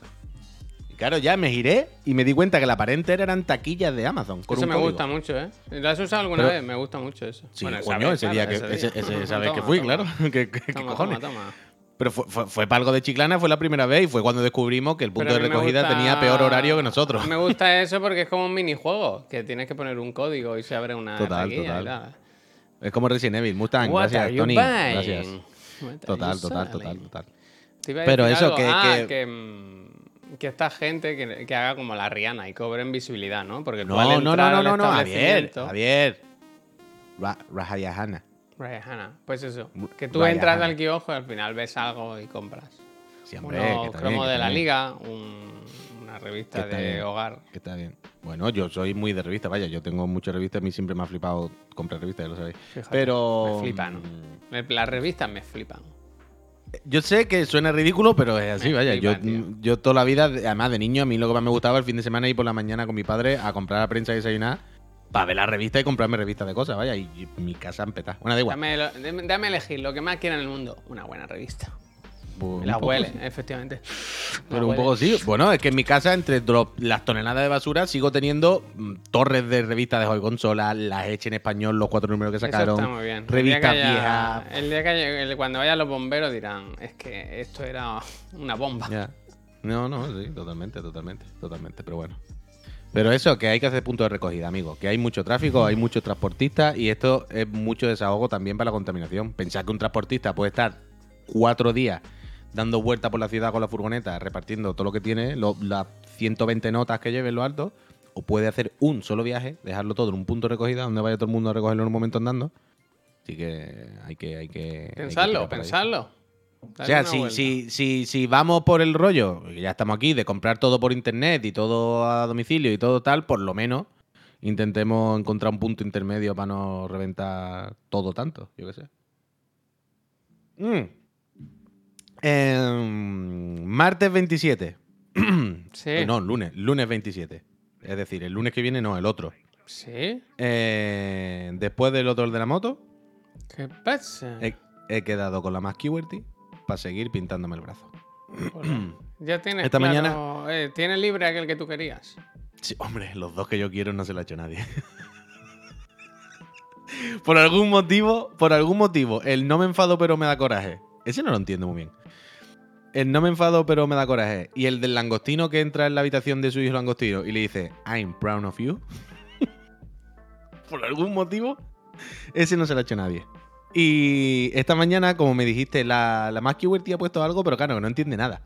Speaker 2: Y claro, ya me giré y me di cuenta que la aparente eran taquillas de Amazon. Con
Speaker 1: Eso
Speaker 2: un
Speaker 1: me
Speaker 2: código.
Speaker 1: gusta mucho, ¿eh? ¿Lo has usado alguna
Speaker 2: Pero-
Speaker 1: vez? Me gusta mucho eso.
Speaker 2: Sí,
Speaker 1: Bueno,
Speaker 2: coño,
Speaker 1: vez,
Speaker 2: ese día
Speaker 1: claro,
Speaker 2: que, ese,
Speaker 1: día.
Speaker 2: ese- esa vez que fui,
Speaker 1: toma.
Speaker 2: claro. ¿Qué, qué- qué
Speaker 1: Toma,
Speaker 2: cojones?
Speaker 1: toma, toma.
Speaker 2: Pero fue, fue, fue para algo de Chiclana, fue la primera vez y fue cuando descubrimos que el punto de recogida
Speaker 1: gusta-
Speaker 2: tenía peor horario que nosotros.
Speaker 1: Me gusta eso porque es como un minijuego, que tienes que poner un código y se abre una
Speaker 2: Total,
Speaker 1: taquilla y
Speaker 2: total.
Speaker 1: tal.
Speaker 2: Es como Resident Evil, Mustang.
Speaker 1: What
Speaker 2: gracias, Tony.
Speaker 1: buying?
Speaker 2: Gracias. Total, total, total, total. Pero eso, que-
Speaker 1: Ah,
Speaker 2: que-
Speaker 1: que, mm, que esta gente que, que haga como la Rihanna y cobren visibilidad, ¿no? Porque
Speaker 2: No, no, no, no, no, no, Javier. Javier. Ra Rahayahana.
Speaker 1: Rihanna, pues eso. Que tú entras al kiosco y al final ves algo y compras.
Speaker 2: Sí, está
Speaker 1: cromos
Speaker 2: bien, que
Speaker 1: de la liga, un- una revista de
Speaker 2: bien.
Speaker 1: hogar.
Speaker 2: que está bien. Bueno, yo soy muy de revista, vaya, yo tengo muchas revistas, a mí siempre me ha flipado comprar revistas, ya lo sabéis.
Speaker 1: Fíjate,
Speaker 2: Pero.
Speaker 1: Me flipan.
Speaker 2: mm,
Speaker 1: Me- Las revistas me flipan.
Speaker 2: Yo sé que suena ridículo, pero es así,
Speaker 1: Me
Speaker 2: vaya.
Speaker 1: flipa,
Speaker 2: yo,
Speaker 1: tío.
Speaker 2: yo toda la vida, además de niño, a mí lo que más me gustaba el fin de semana ir por la mañana con mi padre a comprar la prensa y desayunar para ver la revista y comprarme revistas de cosas, vaya. Y, mi casa empezó. Bueno, da igual.
Speaker 1: Dame, lo- dame- dame elegir lo que más quiera en el mundo. Una buena revista.
Speaker 2: Pues,
Speaker 1: La
Speaker 2: un poco
Speaker 1: huele,
Speaker 2: sí.
Speaker 1: efectivamente. La
Speaker 2: Pero un
Speaker 1: huele.
Speaker 2: poco sí. Bueno, es que en mi casa, entre las toneladas de basura, sigo teniendo mm, torres de revistas de Joy Consola, las Eche en español, los cuatro números que
Speaker 1: Eso
Speaker 2: sacaron.
Speaker 1: está muy bien. El día
Speaker 2: Revistas
Speaker 1: que haya-
Speaker 2: viejas.
Speaker 1: El día que haya- el- cuando vayan los bomberos dirán, es que esto era una bomba.
Speaker 2: No, no, sí, totalmente, totalmente, totalmente, pero bueno. Pero eso, que hay que hacer puntos de recogida, amigos. Que hay mucho tráfico, hay muchos transportistas y esto es mucho desahogo también para la contaminación. Pensar que un transportista puede estar cuatro días dando vueltas por la ciudad con la furgoneta, repartiendo todo lo que tiene, lo- las 120 notas que lleve en lo alto, o puede hacer un solo viaje, dejarlo todo en un punto de recogida donde vaya todo el mundo a recogerlo en un momento andando. Así que hay que... Hay que hay ahí.
Speaker 1: pensadlo.
Speaker 2: O sea, si,
Speaker 1: vuelta.
Speaker 2: si, si, si vamos por el rollo, ya estamos aquí, de comprar todo por internet y todo a domicilio y todo tal, por lo menos intentemos encontrar un punto intermedio para no reventar todo tanto, yo qué sé. Mm. Em, martes 27.
Speaker 1: Sí.
Speaker 2: Eh, No, lunes, lunes 27. Es decir, el lunes que viene no, el otro.
Speaker 1: ¿Sí?
Speaker 2: Eh, después del otro de la moto,
Speaker 1: ¿Qué pasa?
Speaker 2: he, he quedado con la más QWERTY para seguir pintándome el brazo.
Speaker 1: Hola. Ya tienes
Speaker 2: Esta
Speaker 1: claro-
Speaker 2: mañana-
Speaker 1: eh, ¿Tienes libre aquel que tú querías?
Speaker 2: Sí, hombre, los dos que yo quiero no se lo ha hecho nadie. por algún motivo, por algún motivo, el no me enfado pero me da coraje. Ese no lo entiendo muy bien. El no me enfado pero me da coraje. Y el del langostino que entra en la habitación de su hijo langostino y le dice, I'm proud of you. por algún motivo, ese no se lo ha hecho nadie. Y esta mañana, como me dijiste, la, la más ha puesto algo, pero claro, no entiende nada.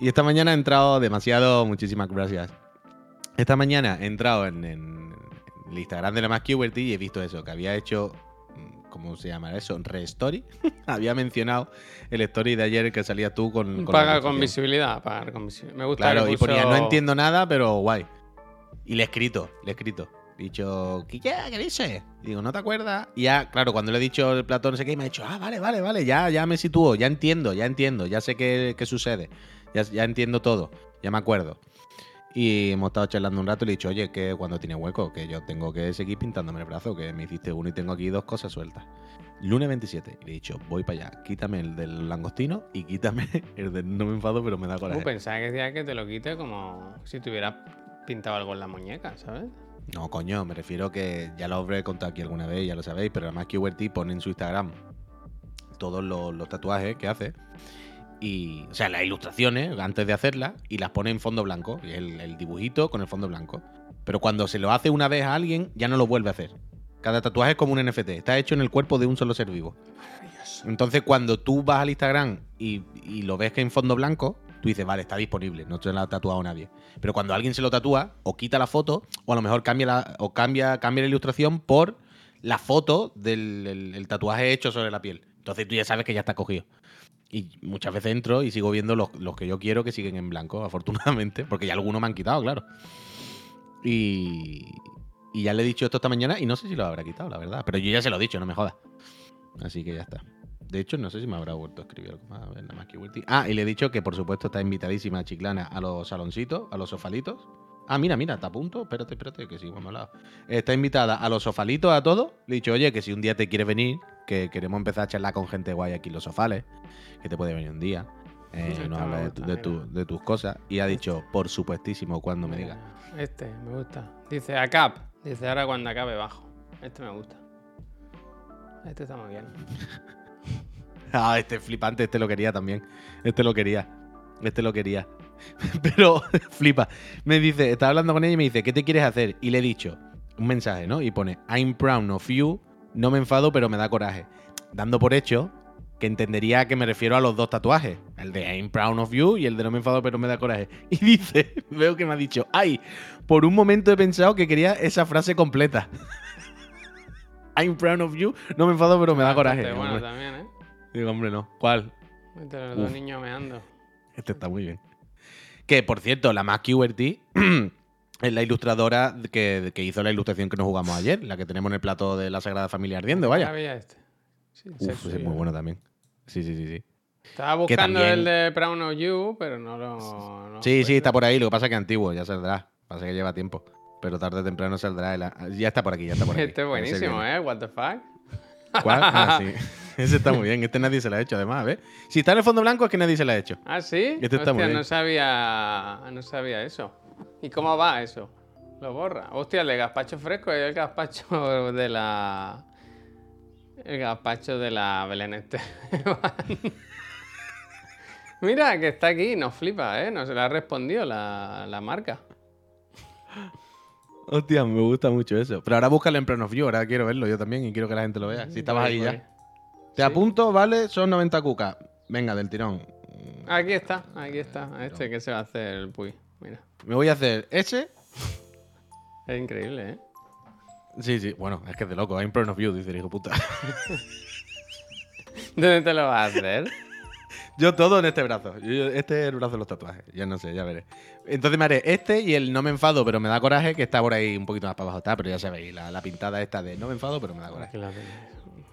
Speaker 2: Y esta mañana ha entrado demasiado, muchísimas gracias. Esta mañana he entrado en, en el Instagram de la más QWERTY y he visto eso, que había hecho, ¿cómo se llama eso? Re-story. había mencionado el story de ayer que salía tú con... con la
Speaker 1: Paga con visibilidad, pagar con visibilidad. Me gusta
Speaker 2: Claro,
Speaker 1: que
Speaker 2: y ponía, no entiendo nada, pero guay. Y le he escrito, le he escrito. He dicho, ¿qué, qué, qué dices? Y digo, ¿no te acuerdas? Y ya, claro, cuando le he dicho el platón, no sé qué, me ha dicho, ah, vale, vale, vale, ya, ya me sitúo, ya entiendo, ya entiendo, ya sé qué, qué sucede, ya, ya entiendo todo, ya me acuerdo. Y hemos estado charlando un rato y le he dicho, oye, que cuando tiene hueco, que yo tengo que seguir pintándome el brazo, que me hiciste uno y tengo aquí dos cosas sueltas. Lunes 27. Y le he dicho, voy para allá, quítame el del langostino y quítame el del no me enfado, pero me da coraje.
Speaker 1: Uh, pensaba que decía que te lo quite como si te hubieras pintado algo en la muñeca, ¿sabes?
Speaker 2: No, coño, me refiero que ya lo habré contado aquí alguna vez, ya lo sabéis, pero además que QWERTY pone en su Instagram todos los, los tatuajes que hace. Y, o sea, las ilustraciones antes de hacerlas y las pone en fondo blanco. El, el dibujito con el fondo blanco. Pero cuando se lo hace una vez a alguien, ya no lo vuelve a hacer. Cada tatuaje es como un NFT, está hecho en el cuerpo de un solo ser vivo. Entonces, cuando tú vas al Instagram y, y lo ves que en fondo blanco, tú dices, vale, está disponible, no se lo ha tatuado nadie. Pero cuando alguien se lo tatúa, o quita la foto, o a lo mejor cambia la, o cambia, cambia la ilustración por la foto del el- el tatuaje hecho sobre la piel. Entonces tú ya sabes que ya está cogido. Y muchas veces entro y sigo viendo los, los que yo quiero que siguen en blanco, afortunadamente, porque ya algunos me han quitado, claro. Y, y ya le he dicho esto esta mañana y no sé si lo habrá quitado, la verdad. Pero yo ya se lo he dicho, no me jodas. Así que ya está. De hecho, no sé si me habrá vuelto a escribir algo más. A ver, nada más que. Ah, y le he dicho que por supuesto está invitadísima Chiclana a los saloncitos, a los sofalitos. Ah, mira, mira, está a punto. Espérate, espérate, que sí, hemos hablado. Está invitada a los sofalitos, a todos. Le he dicho, oye, que si un día te quieres venir, que queremos empezar a charlar con gente guay aquí en los sofales, que te puede venir un día. Eh, nos habla de,
Speaker 1: gusta,
Speaker 2: tu- de tu- de tus cosas. Y ha dicho, por supuestísimo, cuando me diga.
Speaker 1: Este, me gusta. Dice ACAP. Dice ahora cuando acabe bajo. Este me gusta. Este está muy bien.
Speaker 2: Ah, este es flipante, este lo quería también. Este lo quería. Este lo quería. Pero flipa. Me dice, estaba hablando con ella y me dice, ¿qué te quieres hacer? Y le he dicho un mensaje, ¿no? Y pone, I'm proud of you. No me enfado, pero me da coraje. Dando por hecho que entendería que me refiero a los dos tatuajes. El de I'm proud of you y el de no me enfado, pero me da coraje. Y dice, veo que me ha dicho, ay, por un momento he pensado que quería esa frase completa. I'm proud of you, no me enfado, pero me da coraje.
Speaker 1: Bueno también, ¿eh?
Speaker 2: Digo, hombre, no. ¿Cuál?
Speaker 1: Los dos
Speaker 2: Uf.
Speaker 1: niños meando.
Speaker 2: Este está muy bien. Que, por cierto, la más QWERTY es la ilustradora que, que hizo la ilustración que nos jugamos ayer, la que tenemos en el plato de la Sagrada Familia Ardiendo, vaya.
Speaker 1: este. Sí,
Speaker 2: Uf, es muy bueno también. Sí, sí, sí, sí.
Speaker 1: Estaba buscando
Speaker 2: también-
Speaker 1: el de Brown of You, pero no lo. no
Speaker 2: Sí,
Speaker 1: lo
Speaker 2: sí, está por ahí, lo que pasa es que es antiguo, ya saldrá. Pasa que lleva tiempo. Pero tarde o temprano saldrá. el- Ya está por aquí, ya está por aquí.
Speaker 1: Este es buenísimo, ¿eh? What the fuck.
Speaker 2: ¿Cuál? Ah, sí. Ese está muy bien. Este nadie se lo ha hecho, además, ¿ves? Si está en el fondo blanco es que nadie se lo ha hecho.
Speaker 1: Ah, sí.
Speaker 2: Este está muy bien.
Speaker 1: no sabía, no sabía eso. ¿Y cómo va eso? Lo borra. Hostia, el de gazpacho fresco y el gazpacho de la. El gazpacho de la Belén Esteban. Mira, que está aquí, nos flipa, ¿eh? Nos le ha respondido la, la marca.
Speaker 2: Hostia, me gusta mucho eso. Pero ahora búscalo en Plan of You, ahora quiero verlo yo también y quiero que la gente lo vea. Si estabas ahí ya. Te
Speaker 1: Sí.
Speaker 2: apunto, vale, son 90 cucas. Venga, del tirón.
Speaker 1: Aquí está, aquí está. Este que se va a hacer el Puy. Mira.
Speaker 2: Me voy a hacer ese.
Speaker 1: Es increíble, ¿eh?
Speaker 2: Sí, sí, bueno, es que es de loco. I'm proud of you, dice el hijo puta.
Speaker 1: ¿Dónde te lo vas a hacer?
Speaker 2: Yo todo en este brazo. Yo- este es el brazo de los tatuajes. Ya no sé, ya veré. Entonces me haré este y el no me enfado, pero me da coraje, que está por ahí un poquito más para abajo. Está, pero ya sabéis, la, la pintada esta de no me enfado, pero me da coraje.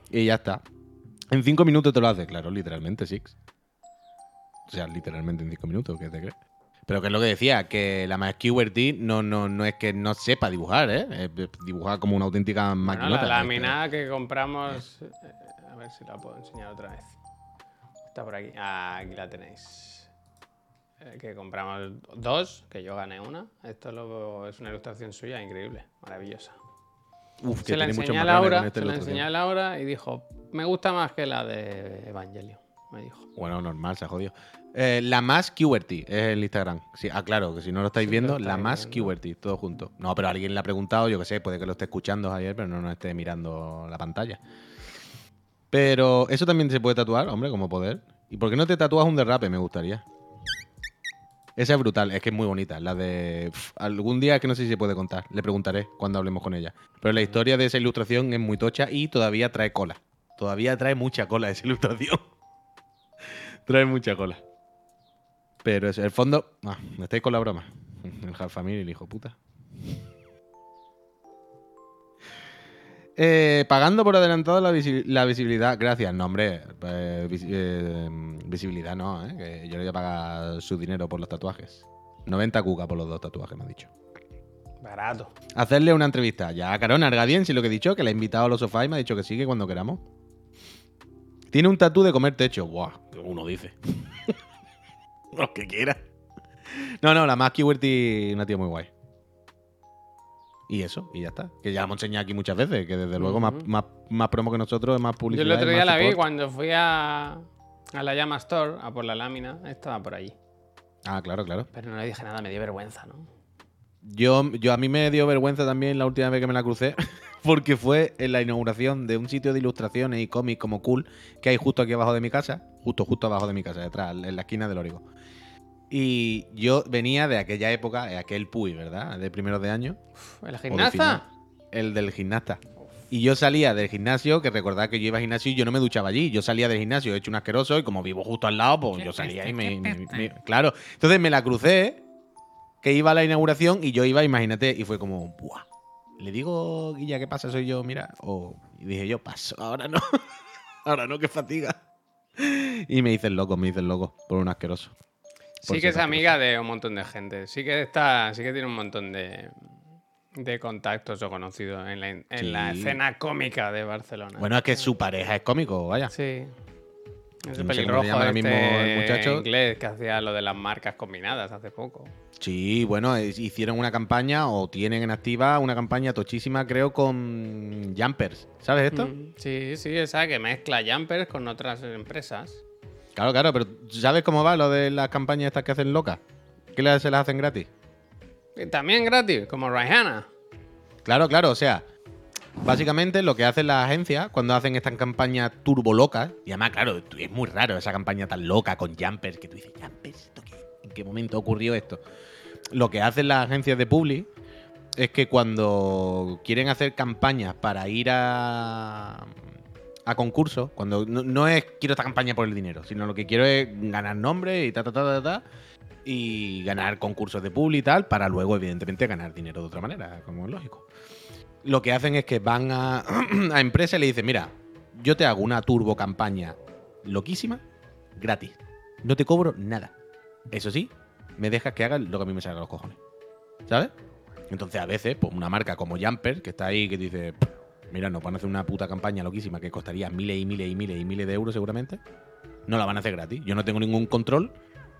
Speaker 2: Y ya está. En cinco minutos te lo hace, claro, literalmente, Six. O sea, literalmente en cinco minutos, ¿qué te crees? Pero que es lo que decía, que la más QWERTY no, no, no es que no sepa dibujar, ¿eh? Es dibujar como una auténtica
Speaker 1: Bueno,
Speaker 2: maquinota.
Speaker 1: la lámina que compramos. eh, A ver si la puedo enseñar otra vez. Está por aquí. Ah, aquí la tenéis. Eh, que compramos dos, que yo gané una. Esto lo- es una ilustración suya increíble, maravillosa.
Speaker 2: Uf, que
Speaker 1: Se la
Speaker 2: tiene muchos
Speaker 1: enseñé a Laura,
Speaker 2: esta
Speaker 1: se la enseñé a Laura y dijo, me gusta más que la de Evangelio, me dijo.
Speaker 2: Bueno, normal, se ha jodido. Eh, la más QWERTY es el Instagram. Sí, ah, claro, que si no lo estáis
Speaker 1: Sí,
Speaker 2: viendo, la más. QWERTY, todo junto. No, pero alguien le ha preguntado, yo que sé, puede que lo esté escuchando ayer, pero no nos esté mirando la pantalla. Pero eso también se puede tatuar, hombre, como poder. ¿Y por qué no te tatúas un derrape? Me gustaría. Esa es brutal, es que es muy bonita. La de. algún día que no sé si se puede contar. Le preguntaré cuando hablemos con ella. Pero la historia de esa ilustración es muy tocha y todavía trae cola. Todavía trae mucha cola esa ilustración. trae mucha cola. Pero es el fondo. Ah, me estáis con la broma. El Half Family, el hijo puta. Eh, pagando por adelantado la, visi- la visibilidad. Gracias, no, hombre. eh, vis- eh, visibilidad no, ¿eh? Que yo le voy a pagar su dinero por los tatuajes. 90 cuca por los dos tatuajes, me ha dicho.
Speaker 1: Barato.
Speaker 2: Hacerle una entrevista. Ya, Carón, Argadien, si lo que he dicho, que le he invitado a los sofás y me ha dicho que sí, que cuando queramos. Tiene un tatú de comer techo. Buah, que uno dice. lo que quiera. No, no, la más QWERTY, una tía muy guay. Y eso, y ya está. Que ya hemos enseñado aquí muchas veces, que desde luego más, más, más promo que nosotros, es más
Speaker 1: Yo
Speaker 2: publicidad.
Speaker 1: el otro día la vi cuando fui a, a la Llama Store, a por la lámina, estaba por allí.
Speaker 2: Ah, claro, claro.
Speaker 1: Pero no le dije nada, me dio vergüenza, ¿no?
Speaker 2: Yo, yo a mí me dio vergüenza también la última vez que me la crucé, porque fue en la inauguración de un sitio de ilustraciones y cómics como cool que hay justo aquí abajo de mi casa, justo justo abajo de mi casa, detrás, en la esquina del Origo. Y yo venía de aquella época, de aquel Puy, ¿verdad? De primeros de año.
Speaker 1: Uf, ¿El
Speaker 2: de
Speaker 1: gimnasta?
Speaker 2: El del gimnasta. Y yo salía del gimnasio, que recordad que yo iba al gimnasio y yo no me duchaba allí. Yo salía del gimnasio hecho un asqueroso y como vivo justo al lado, pues yo salía y me, me- me- Claro. Entonces me la crucé, que iba a la inauguración y yo iba, imagínate, y fue como, ¡buah! Le digo, Guilla, ¿qué pasa? Soy yo, mira. O, y dije yo, paso, ahora no. ahora no, que fatiga. Y me dicen loco, me dicen loco, por un asqueroso.
Speaker 1: Sí que es amiga de un montón de gente. Sí que está, sí que tiene un montón de, de contactos o conocidos en la, en la escena cómica de Barcelona.
Speaker 2: Bueno, es que su pareja es cómico, vaya.
Speaker 1: Sí.
Speaker 2: cómo se
Speaker 1: pelirrojo
Speaker 2: llama ahora mismo
Speaker 1: este
Speaker 2: el muchacho.
Speaker 1: inglés que hacía lo de las marcas combinadas hace poco.
Speaker 2: Sí, bueno, es- hicieron una campaña o tienen en activa una campaña tochísima, creo, con Jumpers. ¿Sabes esto?
Speaker 1: Mm, Sí, sí, esa que mezcla jumpers con otras empresas.
Speaker 2: Claro, claro, pero ¿sabes cómo va lo de las campañas estas que hacen locas? ¿Que se las hacen gratis?
Speaker 1: Y también gratis, como Rihanna.
Speaker 2: Claro, claro, o sea, básicamente lo que hacen las agencias cuando hacen estas campañas turbo locas, y además, claro, es muy raro esa campaña tan loca con Jumpers, que tú dices, Jumpers, ¿esto qué? ¿en qué momento ocurrió esto? Lo que hacen las agencias de Publi es que cuando quieren hacer campañas para ir a, a concursos, cuando no, no es quiero esta campaña por el dinero, sino lo que quiero es ganar nombre y ta, ta, ta, ta, ta, y ganar concursos de Publi y tal, para luego, evidentemente, ganar dinero de otra manera, como es lógico. Lo que hacen es que van a, a empresas y le dicen, mira, yo te hago una turbo campaña loquísima, gratis. No te cobro nada. Eso sí, me dejas que haga lo que a mí me salga los cojones. ¿Sabes? Entonces, a veces, pues una marca como Jumper, que está ahí, que dice, mira, nos van a hacer una puta campaña loquísima que costaría miles y miles y miles y miles de euros seguramente, no la van a hacer gratis. Yo no tengo ningún control,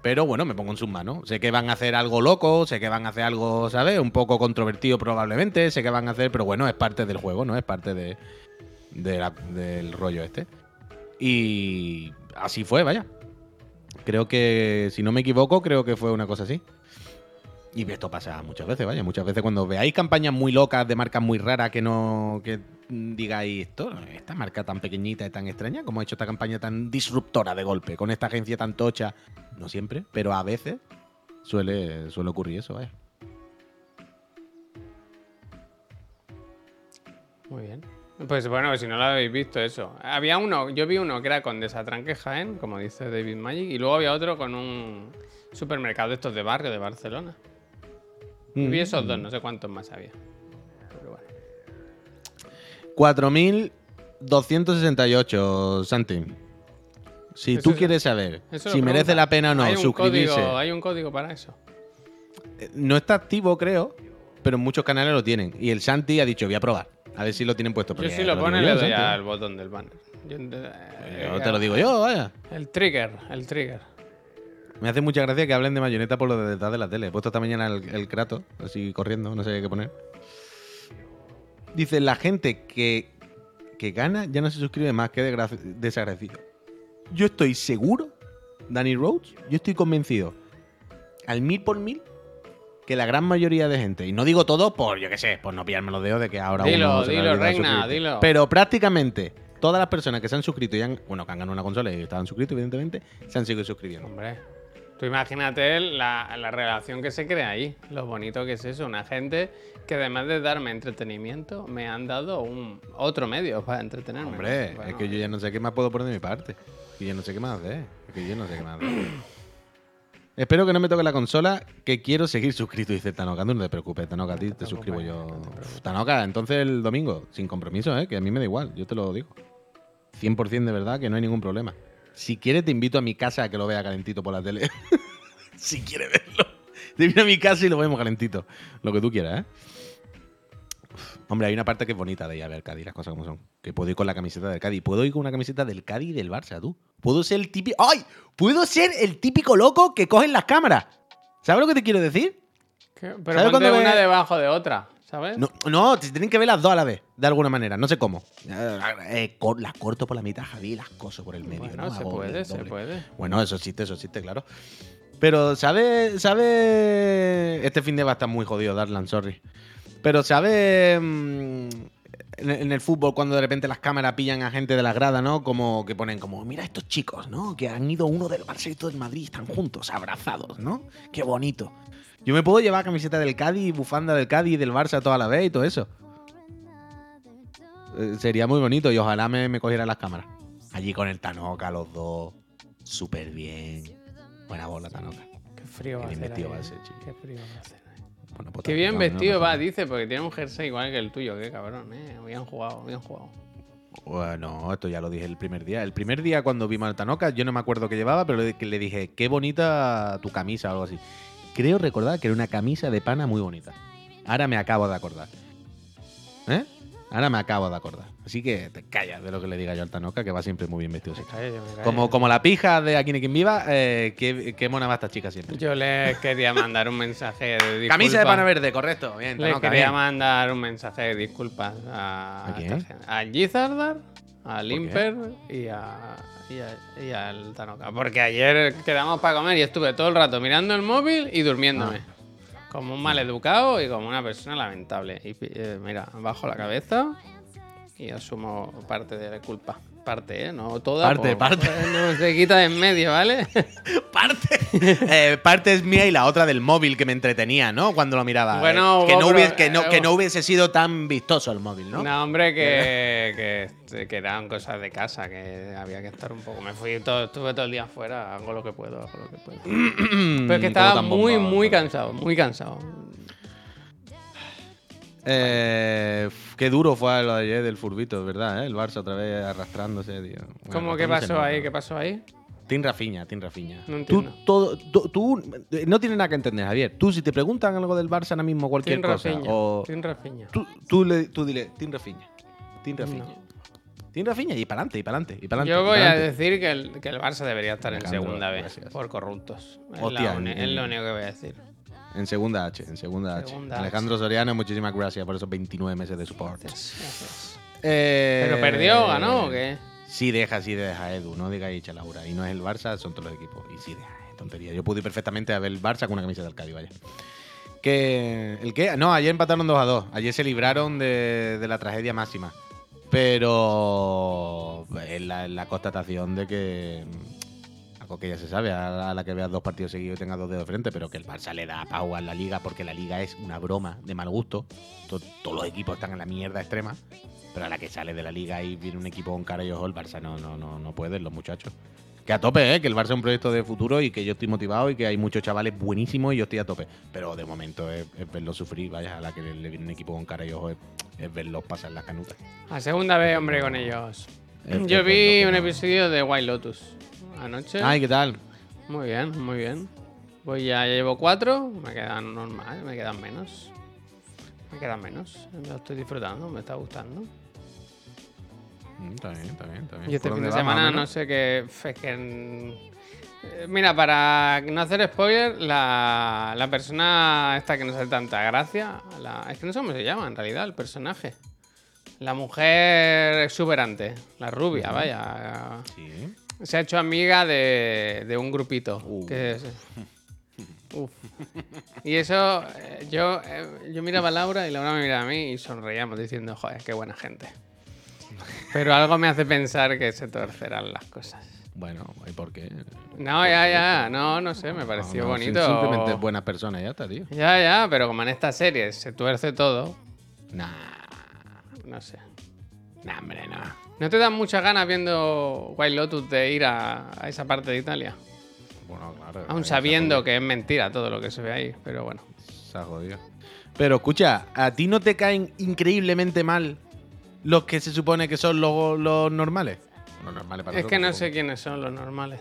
Speaker 2: pero bueno, me pongo en sus manos. Sé que van a hacer algo loco, sé que van a hacer algo, ¿sabes? Un poco controvertido probablemente, sé que van a hacer, pero bueno, es parte del juego, ¿no? Es parte de, del rollo este. Y así fue, vaya. Creo que, si no me equivoco, creo que fue una cosa así. Y esto pasa muchas veces, vaya. Muchas veces cuando veáis campañas muy locas de marcas muy raras que no que digáis esto, esta marca tan pequeñita y tan extraña, como ha hecho esta campaña tan disruptora de golpe, con esta agencia tan tocha. No siempre, pero a veces suele, suele ocurrir eso, vaya.
Speaker 1: Muy bien. Pues bueno, si no lo habéis visto eso. Había uno, yo vi uno que era con Desatranque Jaén, como dice David Magic, y luego había otro con un supermercado de estos de barrio de Barcelona. Y vi esos dos, no sé cuántos más había. Pero bueno.
Speaker 2: 4.268, Santi. Si
Speaker 1: Eso
Speaker 2: tú
Speaker 1: es-
Speaker 2: quieres saber
Speaker 1: lo
Speaker 2: si merece la pena o no
Speaker 1: hay un
Speaker 2: suscribirse.
Speaker 1: Código, hay un código para eso.
Speaker 2: eh, no está activo, creo, pero en muchos canales lo tienen. Y el Shanti ha dicho, voy a probar. A ver si lo tienen puesto.
Speaker 1: Yo si lo
Speaker 2: digo
Speaker 1: pone
Speaker 2: yo,
Speaker 1: le doy
Speaker 2: Santi.
Speaker 1: al botón del banner. Yo, eh,
Speaker 2: Yo te lo digo yo, vaya.
Speaker 1: El trigger, el trigger.
Speaker 2: Me hace mucha gracia que hablen de mayoneta por lo de detrás de la tele. He puesto esta mañana el, el Kratos, así corriendo, no sé qué poner. Dice, la gente que, que gana ya no se suscribe más, que desagradecido. Yo estoy seguro, Danny Rhodes, yo estoy convencido, al mil por mil, que la gran mayoría de gente, y no digo todo por, yo qué sé, por no pillarme los dedos de que ahora
Speaker 1: Dilo,
Speaker 2: uno se
Speaker 1: dilo, reina, dilo.
Speaker 2: Pero prácticamente todas las personas que se han suscrito y han, bueno, que han ganado una consola y estaban suscritos, evidentemente, se han seguido suscribiendo.
Speaker 1: Hombre, tú imagínate la, la relación que se crea ahí. Lo bonito que es eso. Una gente que además de darme entretenimiento, me han dado un otro medio para entretenerme.
Speaker 2: Hombre,
Speaker 1: Bueno,
Speaker 2: es que yo ya no sé qué más puedo poner de mi parte. Y yo no sé qué más hacer. Es que yo no sé qué más hacer. Espero que no me toque la consola, que quiero seguir suscrito, dice Tanoka. No te preocupes, Tanoka, a ti te suscribo yo. Uf, Tanoka, entonces el domingo, sin compromiso, ¿eh? que a mí me da igual, yo te lo digo. 100% de verdad que no hay ningún problema. Si quieres, te invito a mi casa a que lo vea calentito por la tele. si quieres verlo. Te invito a mi casa y lo vemos calentito. Lo que tú quieras, ¿eh? Hombre, hay una parte que es bonita de ir a ver Cádiz, las cosas como son. Que puedo ir con la camiseta del Cádiz. Puedo ir con una camiseta del Cádiz y del Barça, tú. Puedo ser el típico. ¡Ay! Puedo ser el típico loco que cogen las cámaras. ¿Sabes lo que te quiero decir?
Speaker 1: ¿qué? Pero
Speaker 2: ¿Sabes
Speaker 1: ponte
Speaker 2: cuando
Speaker 1: una debajo de otra, ¿sabes?
Speaker 2: No, no, tienen que ver las dos a la vez, de alguna manera. No sé cómo. Eh, las corto por la mitad, Javi, y las coso por el medio.
Speaker 1: bueno,
Speaker 2: ¿no?
Speaker 1: se
Speaker 2: Hago
Speaker 1: puede, se puede.
Speaker 2: Bueno, eso existe, eso existe, claro. Pero, ¿sabe? ¿Sabe? Este fin de va a estar muy jodido, Darlan, sorry. Pero, ¿sabe? mm, En, el fútbol, cuando de repente las cámaras pillan a gente de la grada, ¿no? Como que ponen como, mira estos chicos, ¿no? Que han ido uno del Barça y otro del Madrid, están juntos, abrazados, ¿no? Qué bonito. Yo me puedo llevar camiseta del Cádiz, bufanda del Cádiz y del Barça toda la vez y todo eso. Eh, sería muy bonito y ojalá me, me cogieran las cámaras. Allí con el Tanoca, los dos. Súper bien. Buena bola, Tanoca.
Speaker 1: Qué frío va a
Speaker 2: va
Speaker 1: eh. Qué frío va a hacer.
Speaker 2: Bueno, pues
Speaker 1: Qué bien vestido va, dice, porque tiene un jersey igual que el tuyo. Qué cabrón, eh. Bien jugado, bien jugado.
Speaker 2: Bueno, esto ya lo dije el primer día. El primer día cuando vimos al Tanoca, yo no me acuerdo qué llevaba, pero le dije, qué bonita tu camisa o algo así. Creo recordar que era una camisa de pana muy bonita. Ahora me acabo de acordar. ¿Eh? Ahora me acabo de acordar. Así que te callas de lo que le diga yo al Tanoca, que va siempre muy bien vestido.
Speaker 1: Callo.
Speaker 2: Como, como la pija de Aquí ni quien viva, eh, qué, qué mona va esta chica siempre.
Speaker 1: Yo le quería mandar un mensaje de disculpas.
Speaker 2: Camisa de pana verde, correcto. Bien,
Speaker 1: Le quería
Speaker 2: bien.
Speaker 1: mandar un mensaje de disculpas a,
Speaker 2: ¿A quién?
Speaker 1: a Gizardar, a
Speaker 2: qué?
Speaker 1: Limper y, a, y, a- y al Tanoka. Porque ayer quedamos para comer y estuve todo el rato mirando el móvil y durmiéndome.
Speaker 2: Ah.
Speaker 1: Como un maleducado y como una persona lamentable. Y eh, mira, bajo la cabeza y asumo parte de la culpa. Parte, ¿eh? No toda.
Speaker 2: Parte, parte.
Speaker 1: No se quita de en medio, ¿vale?
Speaker 2: parte. Eh, parte es mía y la otra del móvil que me entretenía, ¿no? Cuando lo miraba.
Speaker 1: Bueno,
Speaker 2: Eh, que, no
Speaker 1: pero-
Speaker 2: hubiese, que, no, que
Speaker 1: eh,
Speaker 2: no hubiese sido tan vistoso el móvil, ¿no?
Speaker 1: No, hombre, que, que, este, que eran cosas de casa, que había que estar un poco. Me fui todo, estuve todo el día afuera, hago lo que puedo, hago lo que puedo. Pero es que estaba muy, muy cansado, muy cansado.
Speaker 2: Eh, qué duro fue lo de ayer del furbito, ¿verdad? eh? El Barça otra vez arrastrándose, tío. Bueno,
Speaker 1: ¿Cómo qué pasó
Speaker 2: no,
Speaker 1: ahí? ¿Qué pasó ahí?
Speaker 2: Tin Rafiña, Tin Rafiña.
Speaker 1: No
Speaker 2: tú,
Speaker 1: entiendo.
Speaker 2: todo, tú, tú, eh, no tienes nada que entender, Javier. Tú, si te preguntan algo del Barça ahora mismo, cualquier
Speaker 1: Tin
Speaker 2: cosa,
Speaker 1: Rafiña.
Speaker 2: o
Speaker 1: Tin Rafiña.
Speaker 2: tú, tú, le, tú dile, Tin Rafiña. Tin Rafiña.
Speaker 1: No.
Speaker 2: Tin Rafiña y para adelante, y para adelante, y para
Speaker 1: Yo voy a decir que el, que el Barça debería estar en segunda vez por corruptos. Es,
Speaker 2: Hostia,
Speaker 1: la
Speaker 2: en-
Speaker 1: uni- es lo único que voy a decir.
Speaker 2: En segunda H, en segunda, H. Alejandro Soriano, muchísimas gracias por esos 29 meses de support.
Speaker 1: Gracias, gracias.
Speaker 2: Eh,
Speaker 1: ¿Pero perdió ganó o qué?
Speaker 2: Sí deja, sí deja, Edu. No digáis Laura. Y no es el Barça, son todos los equipos. Y sí deja, es tontería. Yo pude perfectamente a ver el Barça con una camisa del Cádiz, vaya. Que, ¿El qué? No, ayer empataron 2 a 2. Ayer se libraron de, de la tragedia máxima. Pero es la, la constatación de que que ya se sabe, a, la que veas dos partidos seguidos y tengas dos dedos de frente, pero que el Barça le da pau a la liga porque la liga es una broma de mal gusto. To- todos los equipos están en la mierda extrema. Pero a la que sale de la liga y viene un equipo con cara y ojo, el Barça no, no, no, no pueden, los muchachos. Que a tope, ¿eh? Que el Barça es un proyecto de futuro y que yo estoy motivado y que hay muchos chavales buenísimos y yo estoy a tope. Pero de momento es, es verlos sufrir, vaya, a la que le, viene un equipo con cara y ojo, es, es verlos pasar las canutas.
Speaker 1: A segunda vez, hombre, con ellos.
Speaker 2: Es
Speaker 1: Yo vi un episodio de White Lotus anoche.
Speaker 2: Ay, ¿qué tal?
Speaker 1: Muy bien, muy bien. Voy ya, llevo cuatro. Me quedan normal, me quedan menos. Me quedan menos. Me lo estoy disfrutando, me está gustando.
Speaker 2: Mm, Está bien, está bien, está bien.
Speaker 1: Y este
Speaker 2: ¿Por
Speaker 1: fin de semana no sé qué. Es que. eh, Mira, para no hacer spoiler, la, la persona esta que nos hace tanta gracia. la- es que no sé cómo se llama en realidad el personaje. La mujer exuberante, la rubia, vaya.
Speaker 2: Sí.
Speaker 1: Se ha hecho amiga de, de un grupito.
Speaker 2: Uh.
Speaker 1: Que es- Uf. Y eso, eh, yo, eh, yo miraba a Laura y Laura me miraba a mí y sonreíamos diciendo, joder, qué buena gente. Pero algo me hace pensar que se torcerán las cosas.
Speaker 2: Bueno, ¿y por qué?
Speaker 1: No, ya, ya, no, no sé, me pareció
Speaker 2: No, no,
Speaker 1: bonito.
Speaker 2: Simplemente buenas personas, ya está, tío.
Speaker 1: Ya, ya, pero como en esta serie se tuerce todo,
Speaker 2: Nah,
Speaker 1: no sé.
Speaker 2: nah, hombre, no.
Speaker 1: ¿No te dan muchas ganas viendo White Lotus de ir a, a esa parte de Italia?
Speaker 2: Bueno, claro.
Speaker 1: Aún sabiendo que es mentira todo lo que se ve ahí, pero bueno.
Speaker 2: Se ha jodido. Pero escucha, ¿a ti no te caen increíblemente mal los que se supone que son los, los normales? Los normales para
Speaker 1: Es que no sé quiénes son los normales.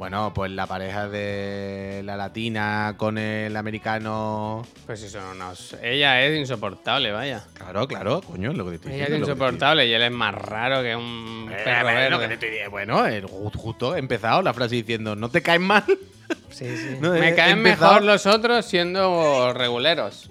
Speaker 2: Bueno, pues la pareja de la latina con el americano.
Speaker 1: Pues eso no nos... Ella es insoportable, vaya.
Speaker 2: Claro, claro, coño, es lo que te estoy
Speaker 1: Ella es
Speaker 2: lo
Speaker 1: insoportable y él es más raro que un
Speaker 2: Eh,
Speaker 1: perro
Speaker 2: bueno, que te estoy diciendo. Bueno, ju- justo he empezado la frase diciendo, ¿no te caen mal?
Speaker 1: Sí, sí.
Speaker 2: No,
Speaker 1: Me caen
Speaker 2: empezado-
Speaker 1: mejor los otros siendo reguleros.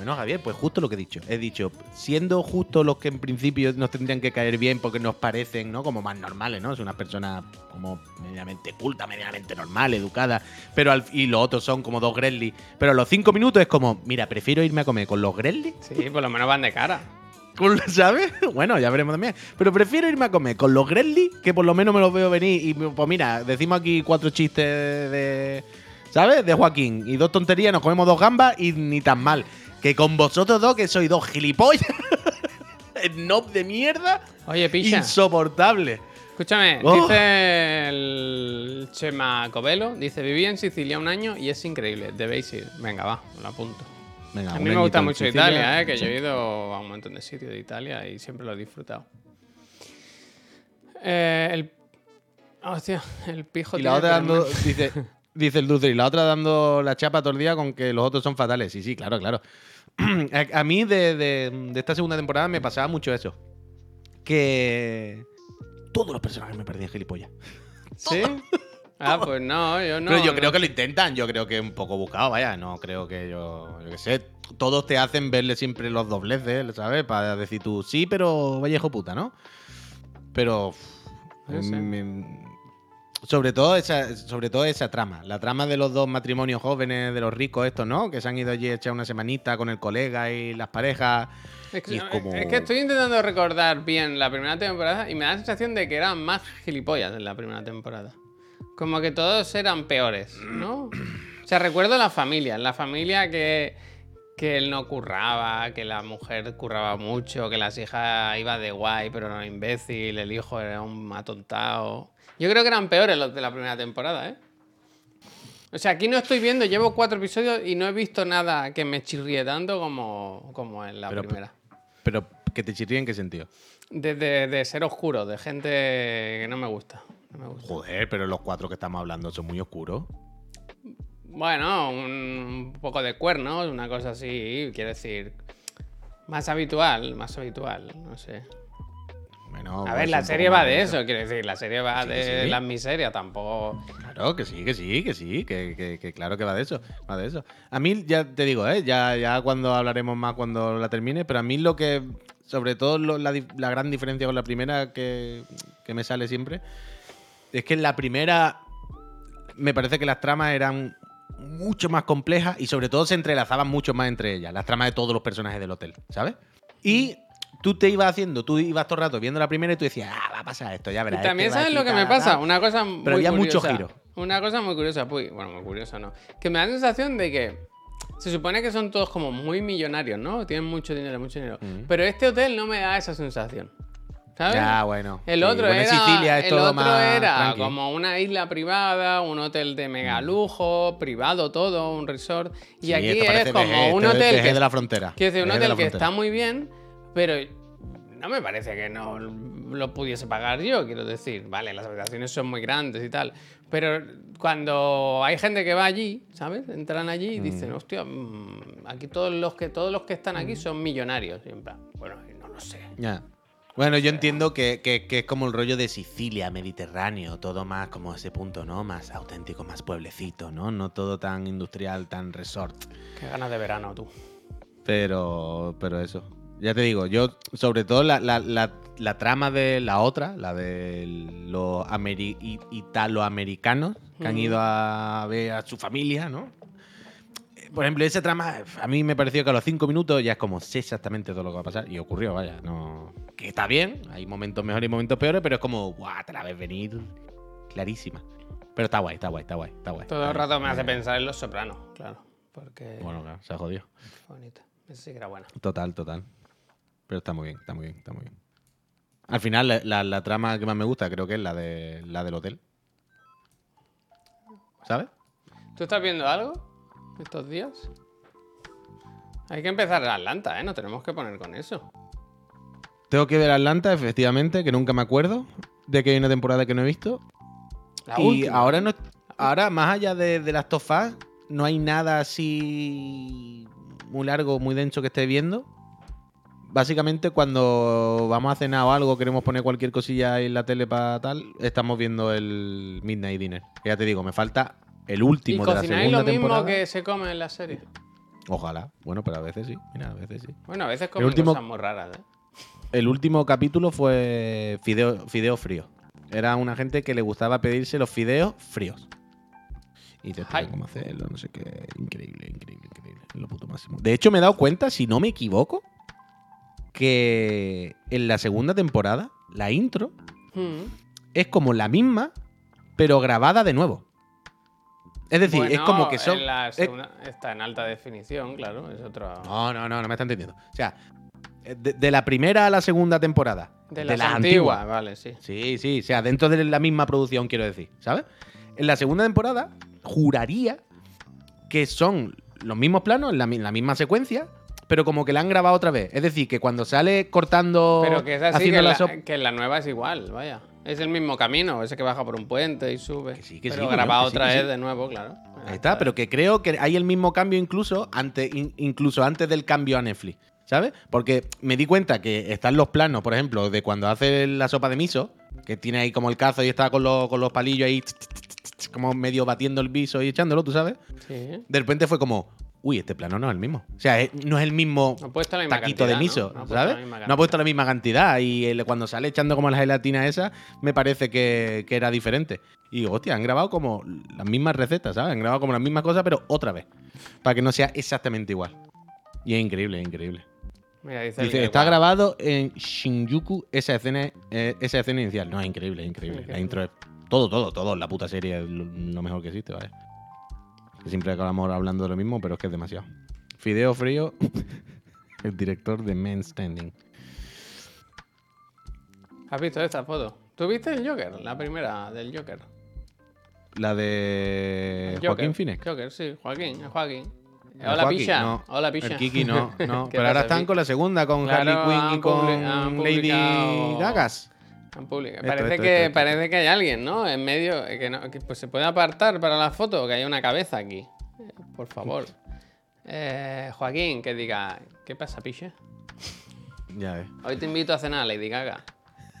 Speaker 2: Bueno, Javier, pues justo lo que he dicho. He dicho, siendo justo los que en principio nos tendrían que caer bien porque nos parecen, ¿no? Como más normales, ¿no? Es una persona como medianamente culta, medianamente normal, educada. Pero al- y los otros son como dos Gremlins. Pero a los cinco minutos es como, mira, prefiero irme a comer con los Gremlins.
Speaker 1: Sí, por lo menos van de cara.
Speaker 2: ¿Sabes? Bueno, ya veremos también. Pero prefiero irme a comer con los Gremlins, que por lo menos me los veo venir. Y pues mira, decimos aquí cuatro chistes de. ¿Sabes? De Joaquín. Y dos tonterías, nos comemos dos gambas y ni tan mal. Que con vosotros dos, que sois dos gilipollas. Snob de mierda.
Speaker 1: Oye, picha.
Speaker 2: Insoportable.
Speaker 1: Escúchame,
Speaker 2: Oh.
Speaker 1: dice el Chema Covelo, dice, viví en Sicilia un año y es increíble, debéis ir. Venga, va, me lo apunto.
Speaker 2: Venga,
Speaker 1: A mí me
Speaker 2: añito
Speaker 1: gusta
Speaker 2: en
Speaker 1: mucho
Speaker 2: Sicilia.
Speaker 1: Italia, ¿eh? que yo he ido a un montón de sitios de Italia y siempre lo he disfrutado. Eh, el... Hostia, el pijo
Speaker 2: Y la
Speaker 1: tiene
Speaker 2: otra dando,
Speaker 1: problemas.
Speaker 2: dice, dice el y la otra dando la chapa todo el día con que los otros son fatales. Sí, sí, claro, claro. A, a mí de, de- de esta segunda temporada me pasaba mucho eso. Que todos los personajes me parecían gilipollas.
Speaker 1: ¿Sí? Ah, pues no, yo no.
Speaker 2: Pero yo
Speaker 1: no.
Speaker 2: creo que lo intentan, yo creo que es un poco buscado, vaya, no creo que yo, yo qué sé, todos te hacen verle siempre los dobleces, ¿sabes? Para decir tú, sí, pero vaya hijo puta, ¿no? Pero
Speaker 1: sé.
Speaker 2: Sobre todo esa sobre todo esa trama, la trama de los dos matrimonios jóvenes de los ricos estos, ¿no? Que se han ido allí a echar una semanita con el colega y las parejas.
Speaker 1: Es que,
Speaker 2: y es como-
Speaker 1: es que estoy intentando recordar bien la primera temporada y me da la sensación de que eran más gilipollas en la primera temporada. Como que todos eran peores, ¿no? O sea, recuerdo la familia. La familia que, que él no curraba, que la mujer curraba mucho, que las hijas iba de guay, pero era un imbécil, el hijo era un atontado. Yo creo que eran peores los de la primera temporada, ¿eh? O sea, aquí no estoy viendo, llevo cuatro episodios y no he visto nada que me chirríe tanto como, como en la
Speaker 2: Pero-
Speaker 1: primera.
Speaker 2: Pero que te chirría en qué sentido?
Speaker 1: De, de- de ser oscuro, de gente que no me gusta. No me gusta.
Speaker 2: Joder, pero los cuatro que estamos hablando son muy oscuros.
Speaker 1: Bueno, un poco de cuernos, una cosa así, quiero decir. Más habitual, más habitual, no sé.
Speaker 2: Bueno,
Speaker 1: A
Speaker 2: pues
Speaker 1: ver, la serie va de
Speaker 2: eso.
Speaker 1: quiero decir, la serie va
Speaker 2: Sí,
Speaker 1: de
Speaker 2: sí.
Speaker 1: las miserias, tampoco.
Speaker 2: Claro, que sí, que sí, que sí, que, que- que claro que va de eso, va de eso. A mí, ya te digo, ¿eh? ya, ya cuando hablaremos más cuando la termine, pero a mí lo que, sobre todo lo- la, la gran diferencia con la primera que, que me sale siempre, es que en la primera me parece que las tramas eran mucho más complejas y sobre todo se entrelazaban mucho más entre ellas, las tramas de todos los personajes del hotel, ¿sabes? Y tú te ibas haciendo, tú ibas todo el rato viendo la primera y tú decías, ah, va a pasar esto, ya
Speaker 1: Y
Speaker 2: verás.
Speaker 1: también
Speaker 2: este
Speaker 1: sabes lo que me pasa,
Speaker 2: tal".
Speaker 1: una cosa muy
Speaker 2: había mucho
Speaker 1: curiosa.
Speaker 2: giro.
Speaker 1: Una cosa muy curiosa, pues, bueno, muy curiosa no. Que me da la sensación de que se supone que son todos como muy millonarios, ¿no? Tienen mucho dinero, mucho dinero.
Speaker 2: Mm.
Speaker 1: Pero este hotel no me da esa sensación. ¿Sabes?
Speaker 2: Ya, bueno.
Speaker 1: El
Speaker 2: Sí,
Speaker 1: otro
Speaker 2: bueno, en
Speaker 1: era,
Speaker 2: Sicilia es
Speaker 1: el
Speaker 2: todo
Speaker 1: otro
Speaker 2: más
Speaker 1: era
Speaker 2: tranqui.
Speaker 1: Como una isla privada, un hotel de mega lujo, privado todo, un resort. Y
Speaker 2: Sí,
Speaker 1: aquí es como un
Speaker 2: esto es
Speaker 1: hotel que,
Speaker 2: de la frontera.
Speaker 1: quiero decir, un hotel que está muy bien, pero no me parece que no lo pudiese pagar yo, quiero decir. Vale, las habitaciones son muy grandes y tal. Pero cuando hay gente que va allí, ¿sabes? Entran allí y dicen, hostia, mm, aquí todos los que todos los que están aquí son millonarios. Y en plan, bueno, no lo sé.
Speaker 2: Ya. Bueno, yo entiendo que, que- que es como el rollo de Sicilia, Mediterráneo, todo más como ese punto, ¿no? Más auténtico, más pueblecito, ¿no? No todo tan industrial, tan resort.
Speaker 1: Qué ganas de verano, tú.
Speaker 2: Pero, pero eso. Ya te digo, yo, sobre todo la, la- la- la trama de la otra, la de los italoamericanos que han ido a ver a su familia, ¿no? Por ejemplo, esa trama a mí me pareció que a los cinco minutos ya es como sé exactamente todo lo que va a pasar. Y ocurrió, vaya. no Que está bien, hay momentos mejores y momentos peores, pero es como, guau, te la ves venir clarísima. Pero está guay, está guay, está guay, está guay.
Speaker 1: Todo el rato me hace pensar en Los Sopranos, claro. Porque
Speaker 2: Bueno, claro, se ha jodido.
Speaker 1: bonita. Esa sí que era buena.
Speaker 2: Total, total. Pero está muy bien, está muy bien, está muy bien. Al final, la, la- la trama que más me gusta creo que es la, de, la del hotel. ¿Sabes?
Speaker 1: ¿Tú estás viendo algo estos días? Hay que empezar Atlanta, ¿eh? No tenemos que poner con eso.
Speaker 2: Tengo que ver Atlanta, efectivamente, que nunca me acuerdo de que hay una temporada que no he visto.
Speaker 1: La
Speaker 2: y
Speaker 1: última.
Speaker 2: ahora no ahora más allá de, de las tofas, no hay nada así muy largo, muy denso que esté viendo. Básicamente cuando vamos a cenar o algo, queremos poner cualquier cosilla en la tele para tal, estamos viendo el Midnight Dinner. Ya te digo, me falta el
Speaker 1: ¿Y
Speaker 2: último de la segunda
Speaker 1: lo mismo
Speaker 2: temporada.
Speaker 1: que se come en la serie?
Speaker 2: Ojalá. Bueno, pero a veces sí. Mira, a veces sí.
Speaker 1: Bueno, a veces comen
Speaker 2: último-
Speaker 1: cosas muy raras, ¿eh?
Speaker 2: El último capítulo fue fideo, fideo frío. Era una gente que le gustaba pedirse los fideos fríos. Y te explican
Speaker 1: Ay.
Speaker 2: cómo hacerlo, no sé qué. Increíble, increíble, increíble. Lo puto máximo. De hecho, me he dado cuenta, si no me equivoco, que en la segunda temporada, la intro
Speaker 1: Mm.
Speaker 2: es como la misma, pero grabada de nuevo. Es decir, es como que son.
Speaker 1: en la
Speaker 2: es-
Speaker 1: Está en alta definición, claro. Es otro.
Speaker 2: No, no, no, no me está entendiendo. O sea, de, de la primera a la segunda temporada.
Speaker 1: de las
Speaker 2: las
Speaker 1: antiguas,
Speaker 2: antiguas.
Speaker 1: vale, sí.
Speaker 2: Sí, sí, o sea, dentro de la misma producción, quiero decir, ¿sabes? En la segunda temporada, juraría que son los mismos planos, la, mi- la misma secuencia, pero como que la han grabado otra vez. Es decir, que cuando sale cortando.
Speaker 1: Pero que es así,
Speaker 2: haciendo
Speaker 1: que
Speaker 2: la sop-
Speaker 1: que la nueva es igual, vaya. Es el mismo camino, ese que baja por un puente y sube.
Speaker 2: Que sí, que
Speaker 1: pero
Speaker 2: sí,
Speaker 1: grabado
Speaker 2: que
Speaker 1: otra vez de nuevo, claro.
Speaker 2: Ahí está, pero que creo que hay el mismo cambio incluso antes, in- incluso antes del cambio a Netflix. ¿Sabes? Porque me di cuenta que están los planos, por ejemplo, de cuando hace la sopa de miso, que tiene ahí como el cazo y está con los, con los palillos ahí, como medio batiendo el viso y echándolo, ¿tú sabes?
Speaker 1: Sí.
Speaker 2: De repente fue como, uy, este plano no es el mismo. O sea, no es el mismo
Speaker 1: No
Speaker 2: taquito de miso, ¿sabes? no ha puesto la misma cantidad. Y el- cuando sale echando como la gelatina esa, me parece que, que era diferente. Y digo, hostia, han grabado como las mismas recetas, ¿sabes? Han grabado como las mismas cosas, pero otra vez. Para que no sea exactamente igual. Y es increíble, es increíble.
Speaker 1: Mira, dice,
Speaker 2: está grabado en Shinjuku esa escena, eh, esa escena inicial. No, es increíble, es increíble. La intro es todo, todo, todo. La puta serie es lo, mejor que existe, vaya. Que siempre acabamos hablando de lo mismo, pero es que es demasiado. Fideo Frío, el director de Men Standing.
Speaker 1: ¿Has visto esta foto? ¿Tú viste el Joker? La primera del Joker.
Speaker 2: La de Joaquín. Phoenix.
Speaker 1: Joker, sí, Joaquín, Joaquín. Hola,
Speaker 2: Joaquín,
Speaker 1: Pisha.
Speaker 2: no.
Speaker 1: Hola, Pisha.
Speaker 2: El Kiki no, no.
Speaker 1: ¿Qué
Speaker 2: pero ahora están con la segunda, con
Speaker 1: Claro,
Speaker 2: Harley Quinn y con Lady Gagas.
Speaker 1: Han publicado.
Speaker 2: Esto,
Speaker 1: Parece,
Speaker 2: esto,
Speaker 1: que,
Speaker 2: esto,
Speaker 1: parece que hay alguien, ¿no? En medio, eh, que, no- que, pues se puede apartar para la foto, que hay una cabeza aquí. Eh, Por favor. Eh, Joaquín, que diga, ¿qué pasa, Pisha?
Speaker 2: Ya ves.
Speaker 1: Hoy te invito a cenar, Lady Gaga.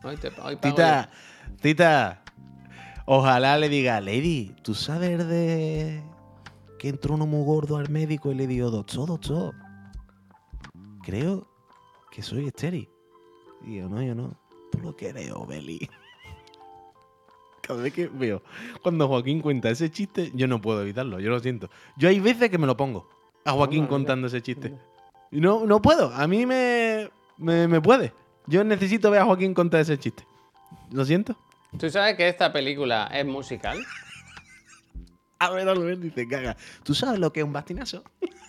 Speaker 1: Hoy te hoy pago
Speaker 2: Tita, Tita, ojalá le diga, Lady, ¿tú sabes de que entró uno muy gordo al médico y le dijo, doctor, doctor, creo que soy estéril? Y yo, no, yo no. Tú lo que eres, Obeli. Cada vez que veo, cuando Joaquín cuenta ese chiste, yo no puedo evitarlo, yo lo siento. Yo hay veces que me lo pongo a Joaquín contando ese chiste. Y no, no puedo, a mí me, me, me puede. Yo necesito ver a Joaquín contar ese chiste. Lo siento.
Speaker 1: ¿Tú sabes que esta película es musical?
Speaker 2: A ver, Albert dice, caga. ¿Tú sabes lo que es un bastinazo?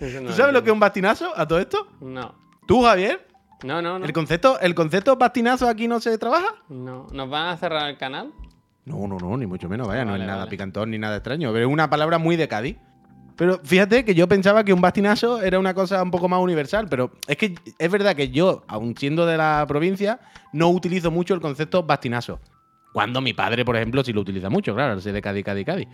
Speaker 1: No
Speaker 2: ¿Tú sabes lo que es un bastinazo a todo esto?
Speaker 1: No.
Speaker 2: ¿Tú, Javier?
Speaker 1: No, no, no.
Speaker 2: ¿El concepto, ¿El concepto bastinazo aquí no se trabaja?
Speaker 1: No. ¿Nos van a cerrar el canal?
Speaker 2: No, no, no, ni mucho menos, vaya, no
Speaker 1: Vale,
Speaker 2: es nada picantón ni nada extraño. Pero es una palabra muy de Cádiz. Pero fíjate que yo pensaba que un bastinazo era una cosa un poco más universal, pero es que es verdad que yo, aun siendo de la provincia, no utilizo mucho el concepto bastinazo. Cuando mi padre, por ejemplo, sí lo utiliza mucho, claro, sé de Cádiz, Cádiz, Cádiz.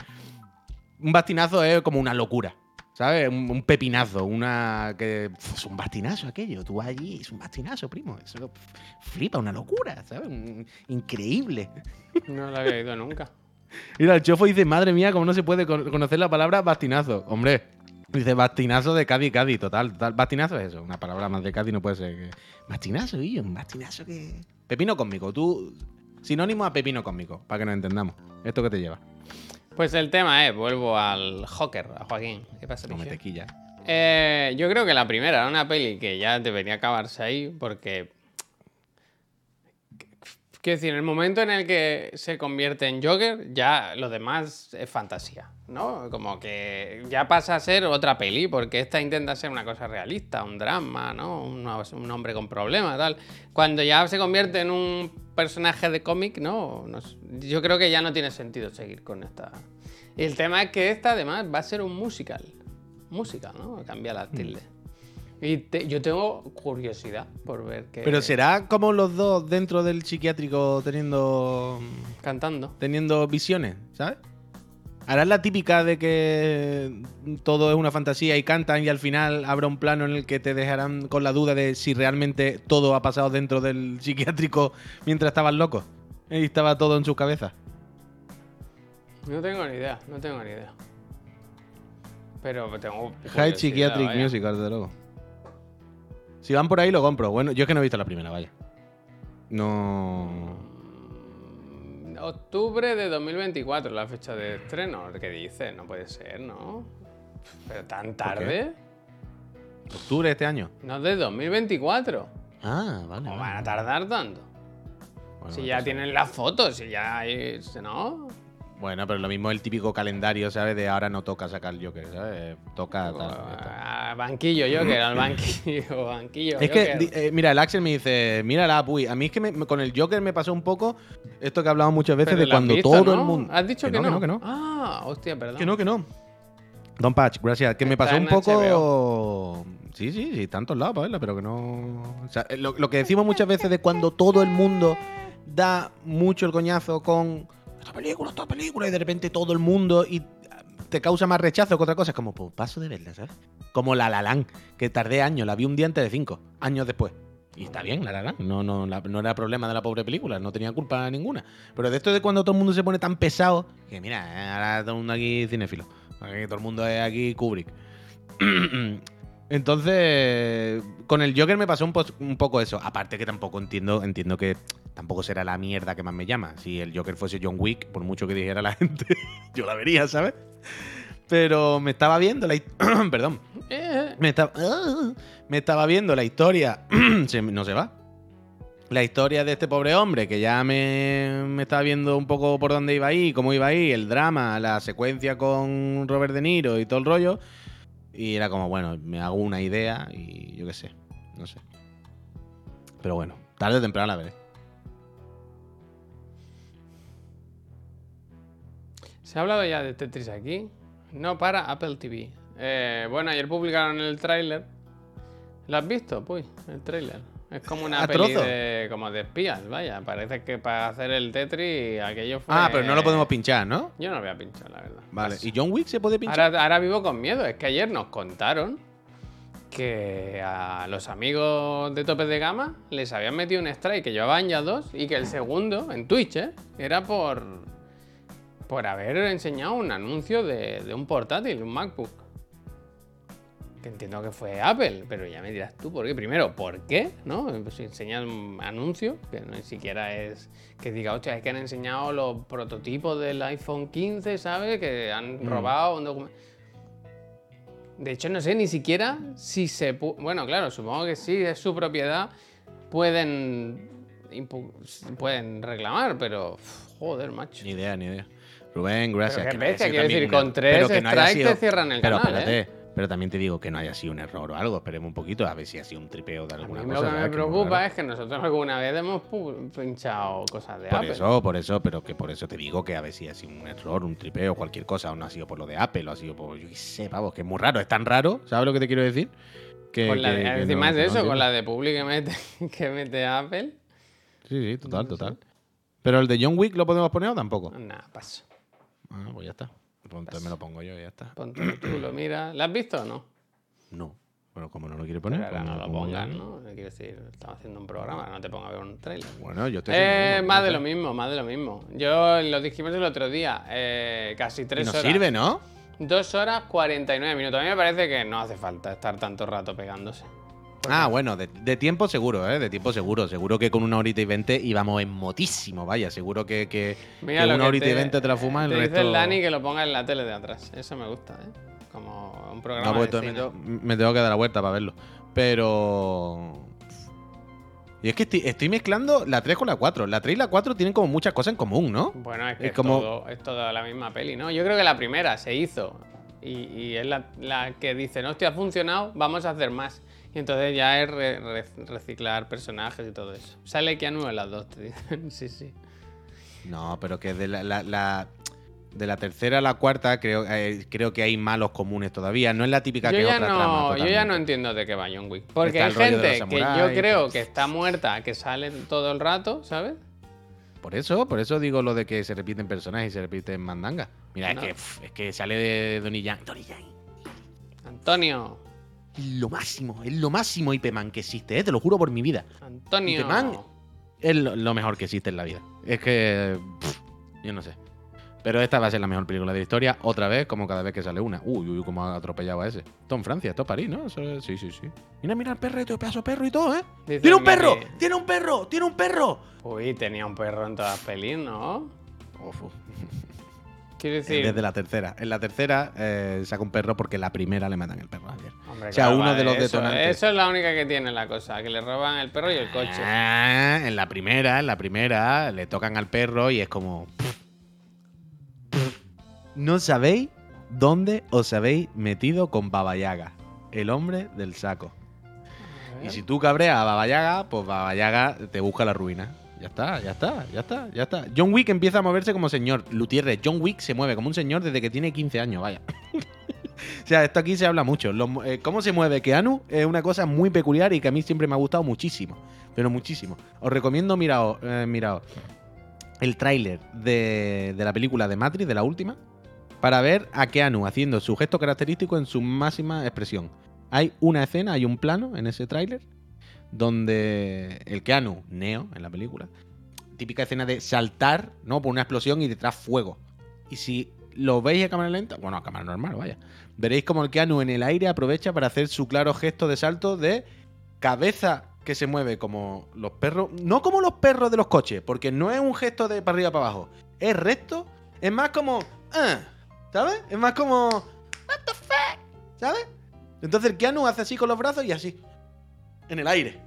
Speaker 2: Un bastinazo es como una locura, ¿sabes? Un, un pepinazo, una. que Es un bastinazo aquello. Tú vas allí, es un bastinazo, primo. Eso flipa, una locura, ¿sabes? Un- increíble.
Speaker 1: No lo había oído nunca.
Speaker 2: Mira, el chofo dice, madre mía, ¿cómo no se puede con- conocer la palabra bastinazo? Hombre, dice bastinazo de Cádiz, Cádiz, total, total. Bastinazo es eso, una palabra más de Cádiz no puede ser. que- Bastinazo, y un bastinazo que... Pepino cósmico, tú... Sinónimo a pepino cósmico, para que nos entendamos. ¿Esto qué te lleva?
Speaker 1: Pues el tema es, vuelvo al Joker, a Joaquín. ¿Qué pasa,
Speaker 2: No me tequilla.
Speaker 1: Eh, yo creo que la primera era una peli que ya debería acabarse ahí porque... Quiero decir, en el momento en el que se convierte en Joker, ya lo demás es fantasía, ¿no? Como que ya pasa a ser otra peli, porque esta intenta ser una cosa realista, un drama, ¿no? Un, un hombre con problemas, tal. Cuando ya se convierte en un personaje de cómic, ¿no? No sé, yo creo que ya no tiene sentido seguir con esta... Y el tema es que esta además va a ser un musical. Musical, ¿no? Cambia la tilde. Y te- yo tengo curiosidad por ver qué...
Speaker 2: Pero será como los dos dentro del psiquiátrico teniendo...
Speaker 1: Cantando.
Speaker 2: teniendo visiones, ¿sabes? Harás la típica de que todo es una fantasía y cantan y al final habrá un plano en el que te dejarán con la duda de si realmente todo ha pasado dentro del psiquiátrico mientras estaban locos y estaba todo en sus cabezas.
Speaker 1: No tengo ni idea, no tengo ni idea. Pero tengo.
Speaker 2: High Psychiatric
Speaker 1: vaya.
Speaker 2: Musical, desde luego. Si van por ahí, lo compro. Bueno, yo es que no he visto la primera, vaya. No.
Speaker 1: Octubre de 2024, la fecha de estreno. ¿Qué dice? No puede ser, ¿no? Pero tan tarde.
Speaker 2: Octubre de este año.
Speaker 1: No de 2024.
Speaker 2: Ah, vale.
Speaker 1: ¿Cómo van a tardar tanto?
Speaker 2: Bueno,
Speaker 1: si ya
Speaker 2: entonces-
Speaker 1: tienen las fotos, si ya hay. ¿No?
Speaker 2: Bueno, pero lo mismo el típico calendario, ¿sabes? De ahora no toca sacar Joker, ¿sabes? Toca tal. ya está.
Speaker 1: Ah, banquillo Joker, al banquillo, banquillo.
Speaker 2: Es que,
Speaker 1: Joker.
Speaker 2: eh, mira, el Axel me dice, mira la Puy. A mí es que me- con el Joker me pasó un poco esto que hablamos muchas veces
Speaker 1: Pero
Speaker 2: de cuando todo
Speaker 1: ¿no?
Speaker 2: el mundo.
Speaker 1: ¿Has dicho que, no?
Speaker 2: Que no,
Speaker 1: Ah, hostia, perdón.
Speaker 2: que no, que no. Don Patch, gracias. Que me pasó un poco. Sí, sí, sí, tantos lados para verla, pero que no. O sea, eh, lo, lo que decimos muchas veces de cuando todo el mundo da mucho el coñazo con esta película, esta película, y de repente todo el mundo y te causa más rechazo que otra cosa. Es como, pues paso de verla, ¿sabes? Como La La Land, que tardé años, la vi un día antes de cinco, años después. Y está bien, La La Land, no, no, no era problema de la pobre película, no tenía culpa ninguna. Pero de esto de cuando todo el mundo se pone tan pesado, que mira, eh, ahora todo el mundo aquí cinéfilo. Todo el mundo es aquí Kubrick. Entonces, con el Joker me pasó un, poco eso. Aparte que tampoco entiendo, entiendo que tampoco será la mierda que más me llama. Si el Joker fuese John Wick, por mucho que dijera la gente, yo la vería, ¿sabes? Pero me estaba viendo la perdón, me estaba, me estaba viendo la historia, no se va. La historia de este pobre hombre que ya me, me estaba viendo un poco por dónde iba ahí, cómo iba ahí, el drama, la secuencia con Robert De Niro y todo el rollo. Y era como, bueno, me hago una idea y yo qué sé, no sé. Pero bueno, tarde o temprano la veré.
Speaker 1: ¿Se ha hablado ya de Tetris aquí? No para Apple TV. Eh, bueno, ayer publicaron el tráiler. ¿Lo has visto? Pues, el tráiler. Es como una
Speaker 2: ¿A
Speaker 1: peli
Speaker 2: trozo?
Speaker 1: de, como de espías, vaya. Parece que para hacer el Tetris aquello fue...
Speaker 2: Ah, pero no lo podemos pinchar, ¿no?
Speaker 1: Yo no lo voy a pinchar, la verdad.
Speaker 2: Vale.
Speaker 1: Paso.
Speaker 2: ¿Y John Wick se puede pinchar?
Speaker 1: Ahora, ahora vivo con miedo. Es que ayer nos contaron que a los amigos de tope de gama les habían metido un strike que llevaban ya dos y que el segundo, en Twitch, ¿eh? era por, por haber enseñado un anuncio de, de un portátil, un MacBook. Que entiendo que fue Apple, pero ya me dirás tú por qué. Primero, ¿por qué? ¿No? Pues enseñan un anuncio, que no ni siquiera es que diga, hostia, es que han enseñado los prototipos del iPhone 15, ¿sabes? Que han robado un documento. De hecho, no sé ni siquiera si se... Bueno, claro, supongo que sí, es su propiedad. Pueden... Pueden reclamar, pero... Joder, macho.
Speaker 2: Ni idea, ni idea. Rubén, gracias.
Speaker 1: Pero qué
Speaker 2: que
Speaker 1: bestia, quiero decir, con tres
Speaker 2: que no
Speaker 1: strikes te cierran el
Speaker 2: pero
Speaker 1: canal,
Speaker 2: espérate,
Speaker 1: ¿eh?
Speaker 2: Pero también te digo que no haya sido un error o algo. Esperemos un poquito a ver si ha sido un tripeo de
Speaker 1: A
Speaker 2: alguna
Speaker 1: mí
Speaker 2: cosa.
Speaker 1: lo que me preocupa es que nosotros alguna vez hemos pinchado cosas de
Speaker 2: Por
Speaker 1: Apple.
Speaker 2: eso, por eso, pero que por eso te digo que a ver si ha sido un error, un tripeo, cualquier cosa, o no ha sido por lo de Apple, o ha sido por, yo qué sé, pavos, que es muy raro, es tan raro, ¿sabes lo que te quiero decir? Que,
Speaker 1: Con la de,
Speaker 2: que
Speaker 1: encima
Speaker 2: no-
Speaker 1: de
Speaker 2: no
Speaker 1: eso, con la de Public que mete, que mete Apple.
Speaker 2: Sí, sí, total, total. Pero el de John Wick lo podemos poner o tampoco.
Speaker 1: Nah, paso.
Speaker 2: Ah, pues ya está. Pues entonces me lo pongo yo y ya está.
Speaker 1: Ponte tú, lo miras. ¿La has visto o no?
Speaker 2: No. Bueno, como no lo quiere poner.
Speaker 1: Pero
Speaker 2: pues
Speaker 1: no lo
Speaker 2: yo.
Speaker 1: pongas, ¿no? Quiero decir, estamos haciendo un programa, no te pongas a ver un trailer.
Speaker 2: Bueno, yo estoy.
Speaker 1: Eh, más de lo mismo, más de lo mismo. Yo lo dijimos el otro día, eh, casi
Speaker 2: Y
Speaker 1: tres
Speaker 2: nos
Speaker 1: horas.
Speaker 2: sirve, ¿no?
Speaker 1: Dos horas 49 minutos. A mí me parece que no hace falta estar tanto rato pegándose.
Speaker 2: Ah, bueno, de, de tiempo seguro, ¿eh? De tiempo seguro. Seguro que con una horita y veinte íbamos en motísimo, vaya. Seguro que, que,
Speaker 1: Mira
Speaker 2: que
Speaker 1: lo
Speaker 2: una
Speaker 1: que
Speaker 2: horita y veinte te la fumas, el resto...
Speaker 1: dice el Dani que lo ponga en la tele de atrás. Eso me gusta, ¿eh? Como un programa
Speaker 2: No, porque
Speaker 1: de cine.
Speaker 2: me, tengo- me tengo que dar la vuelta para verlo. Pero. Y es que estoy, estoy mezclando la 3 con la 4. La 3 y la 4 tienen como muchas cosas en común, ¿no?
Speaker 1: Bueno, es que
Speaker 2: Es
Speaker 1: es,
Speaker 2: como-
Speaker 1: todo, es toda la misma peli, ¿no? Yo creo que la primera se hizo y, y es la, la que dice, no, hostia, ha funcionado, vamos a hacer más. Y entonces ya es re- re- reciclar personajes y todo eso. Sale Keanu en las dos, te dicen. sí, sí.
Speaker 2: No, pero que de la, la- la- de la tercera a la cuarta creo, eh, creo que hay malos comunes todavía. No es la típica
Speaker 1: Yo
Speaker 2: que
Speaker 1: ya,
Speaker 2: otra trama.
Speaker 1: no, yo ya no entiendo de qué va John Wick. Porque hay gente que yo creo
Speaker 2: que-
Speaker 1: que está muerta, que sale todo el rato, ¿sabes?
Speaker 2: Por eso, por eso digo lo de que se repiten personajes y se repiten mandangas. Mira,
Speaker 1: No.
Speaker 2: es, que, es que sale de Donnie Yang. Donnie Yang.
Speaker 1: Antonio,
Speaker 2: lo máximo, es lo máximo IP-Man que existe, ¿eh? te lo juro por mi vida.
Speaker 1: Antonio.
Speaker 2: Ip Man es lo, lo mejor que existe en la vida. Es que. pff, yo no sé. Pero esta va a ser la mejor película de la historia, otra vez, como cada vez que sale una. Uy, uy, cómo ha atropellado a ese. Esto en Francia, esto es París, ¿no? Es- sí, sí, sí. Mira, mira el perreto, pedazo de perro y todo, ¿eh?
Speaker 1: Dice
Speaker 2: ¡Tiene un perro! ¡Tiene un perro! ¡Tiene un perro!
Speaker 1: Uy, tenía un perro en todas las pelis, ¿no?
Speaker 2: Uf,
Speaker 1: Quiero decir,
Speaker 2: Desde la tercera. En la tercera eh, saca un perro porque la primera le matan el perro ayer.
Speaker 1: hombre,
Speaker 2: o sea,
Speaker 1: claro,
Speaker 2: uno
Speaker 1: vale,
Speaker 2: de los
Speaker 1: eso,
Speaker 2: detonantes.
Speaker 1: Eso es la única que tiene la cosa, que le roban el perro y el coche.
Speaker 2: Ah, en la primera, en la primera, le tocan al perro y es como. No sabéis dónde os habéis metido con Baba Yaga, el hombre del saco.
Speaker 1: A
Speaker 2: Y si tú cabreas a Baba Yaga, pues Baba Yaga te busca la ruina. Ya está, ya está, ya está, ya está. John Wick empieza a moverse como señor. Lutierre, John Wick se mueve como un señor desde que tiene 15 años, vaya. o sea, esto aquí se habla mucho. Eh, cómo se mueve Keanu es una cosa muy peculiar y que a mí siempre me ha gustado muchísimo. Pero muchísimo. Os recomiendo, miraos, eh, miraos el tráiler de, de la película de Matrix, de la última, para ver a Keanu haciendo su gesto característico en su máxima expresión. Hay una escena, hay un plano en ese tráiler donde el Keanu, Neo, en la película, típica escena de saltar, ¿no? Por una explosión y detrás fuego. Y si lo veis a cámara lenta, bueno, a cámara normal, vaya, veréis como el Keanu en el aire aprovecha para hacer su claro gesto de salto de cabeza que se mueve como los perros, no como los perros de los coches, porque no es un gesto de para arriba para abajo, es recto, es más como, "Ah", ¿sabes? Es más como, what the fuck, ¿sabes? Entonces el Keanu hace así con los brazos y así, en el aire.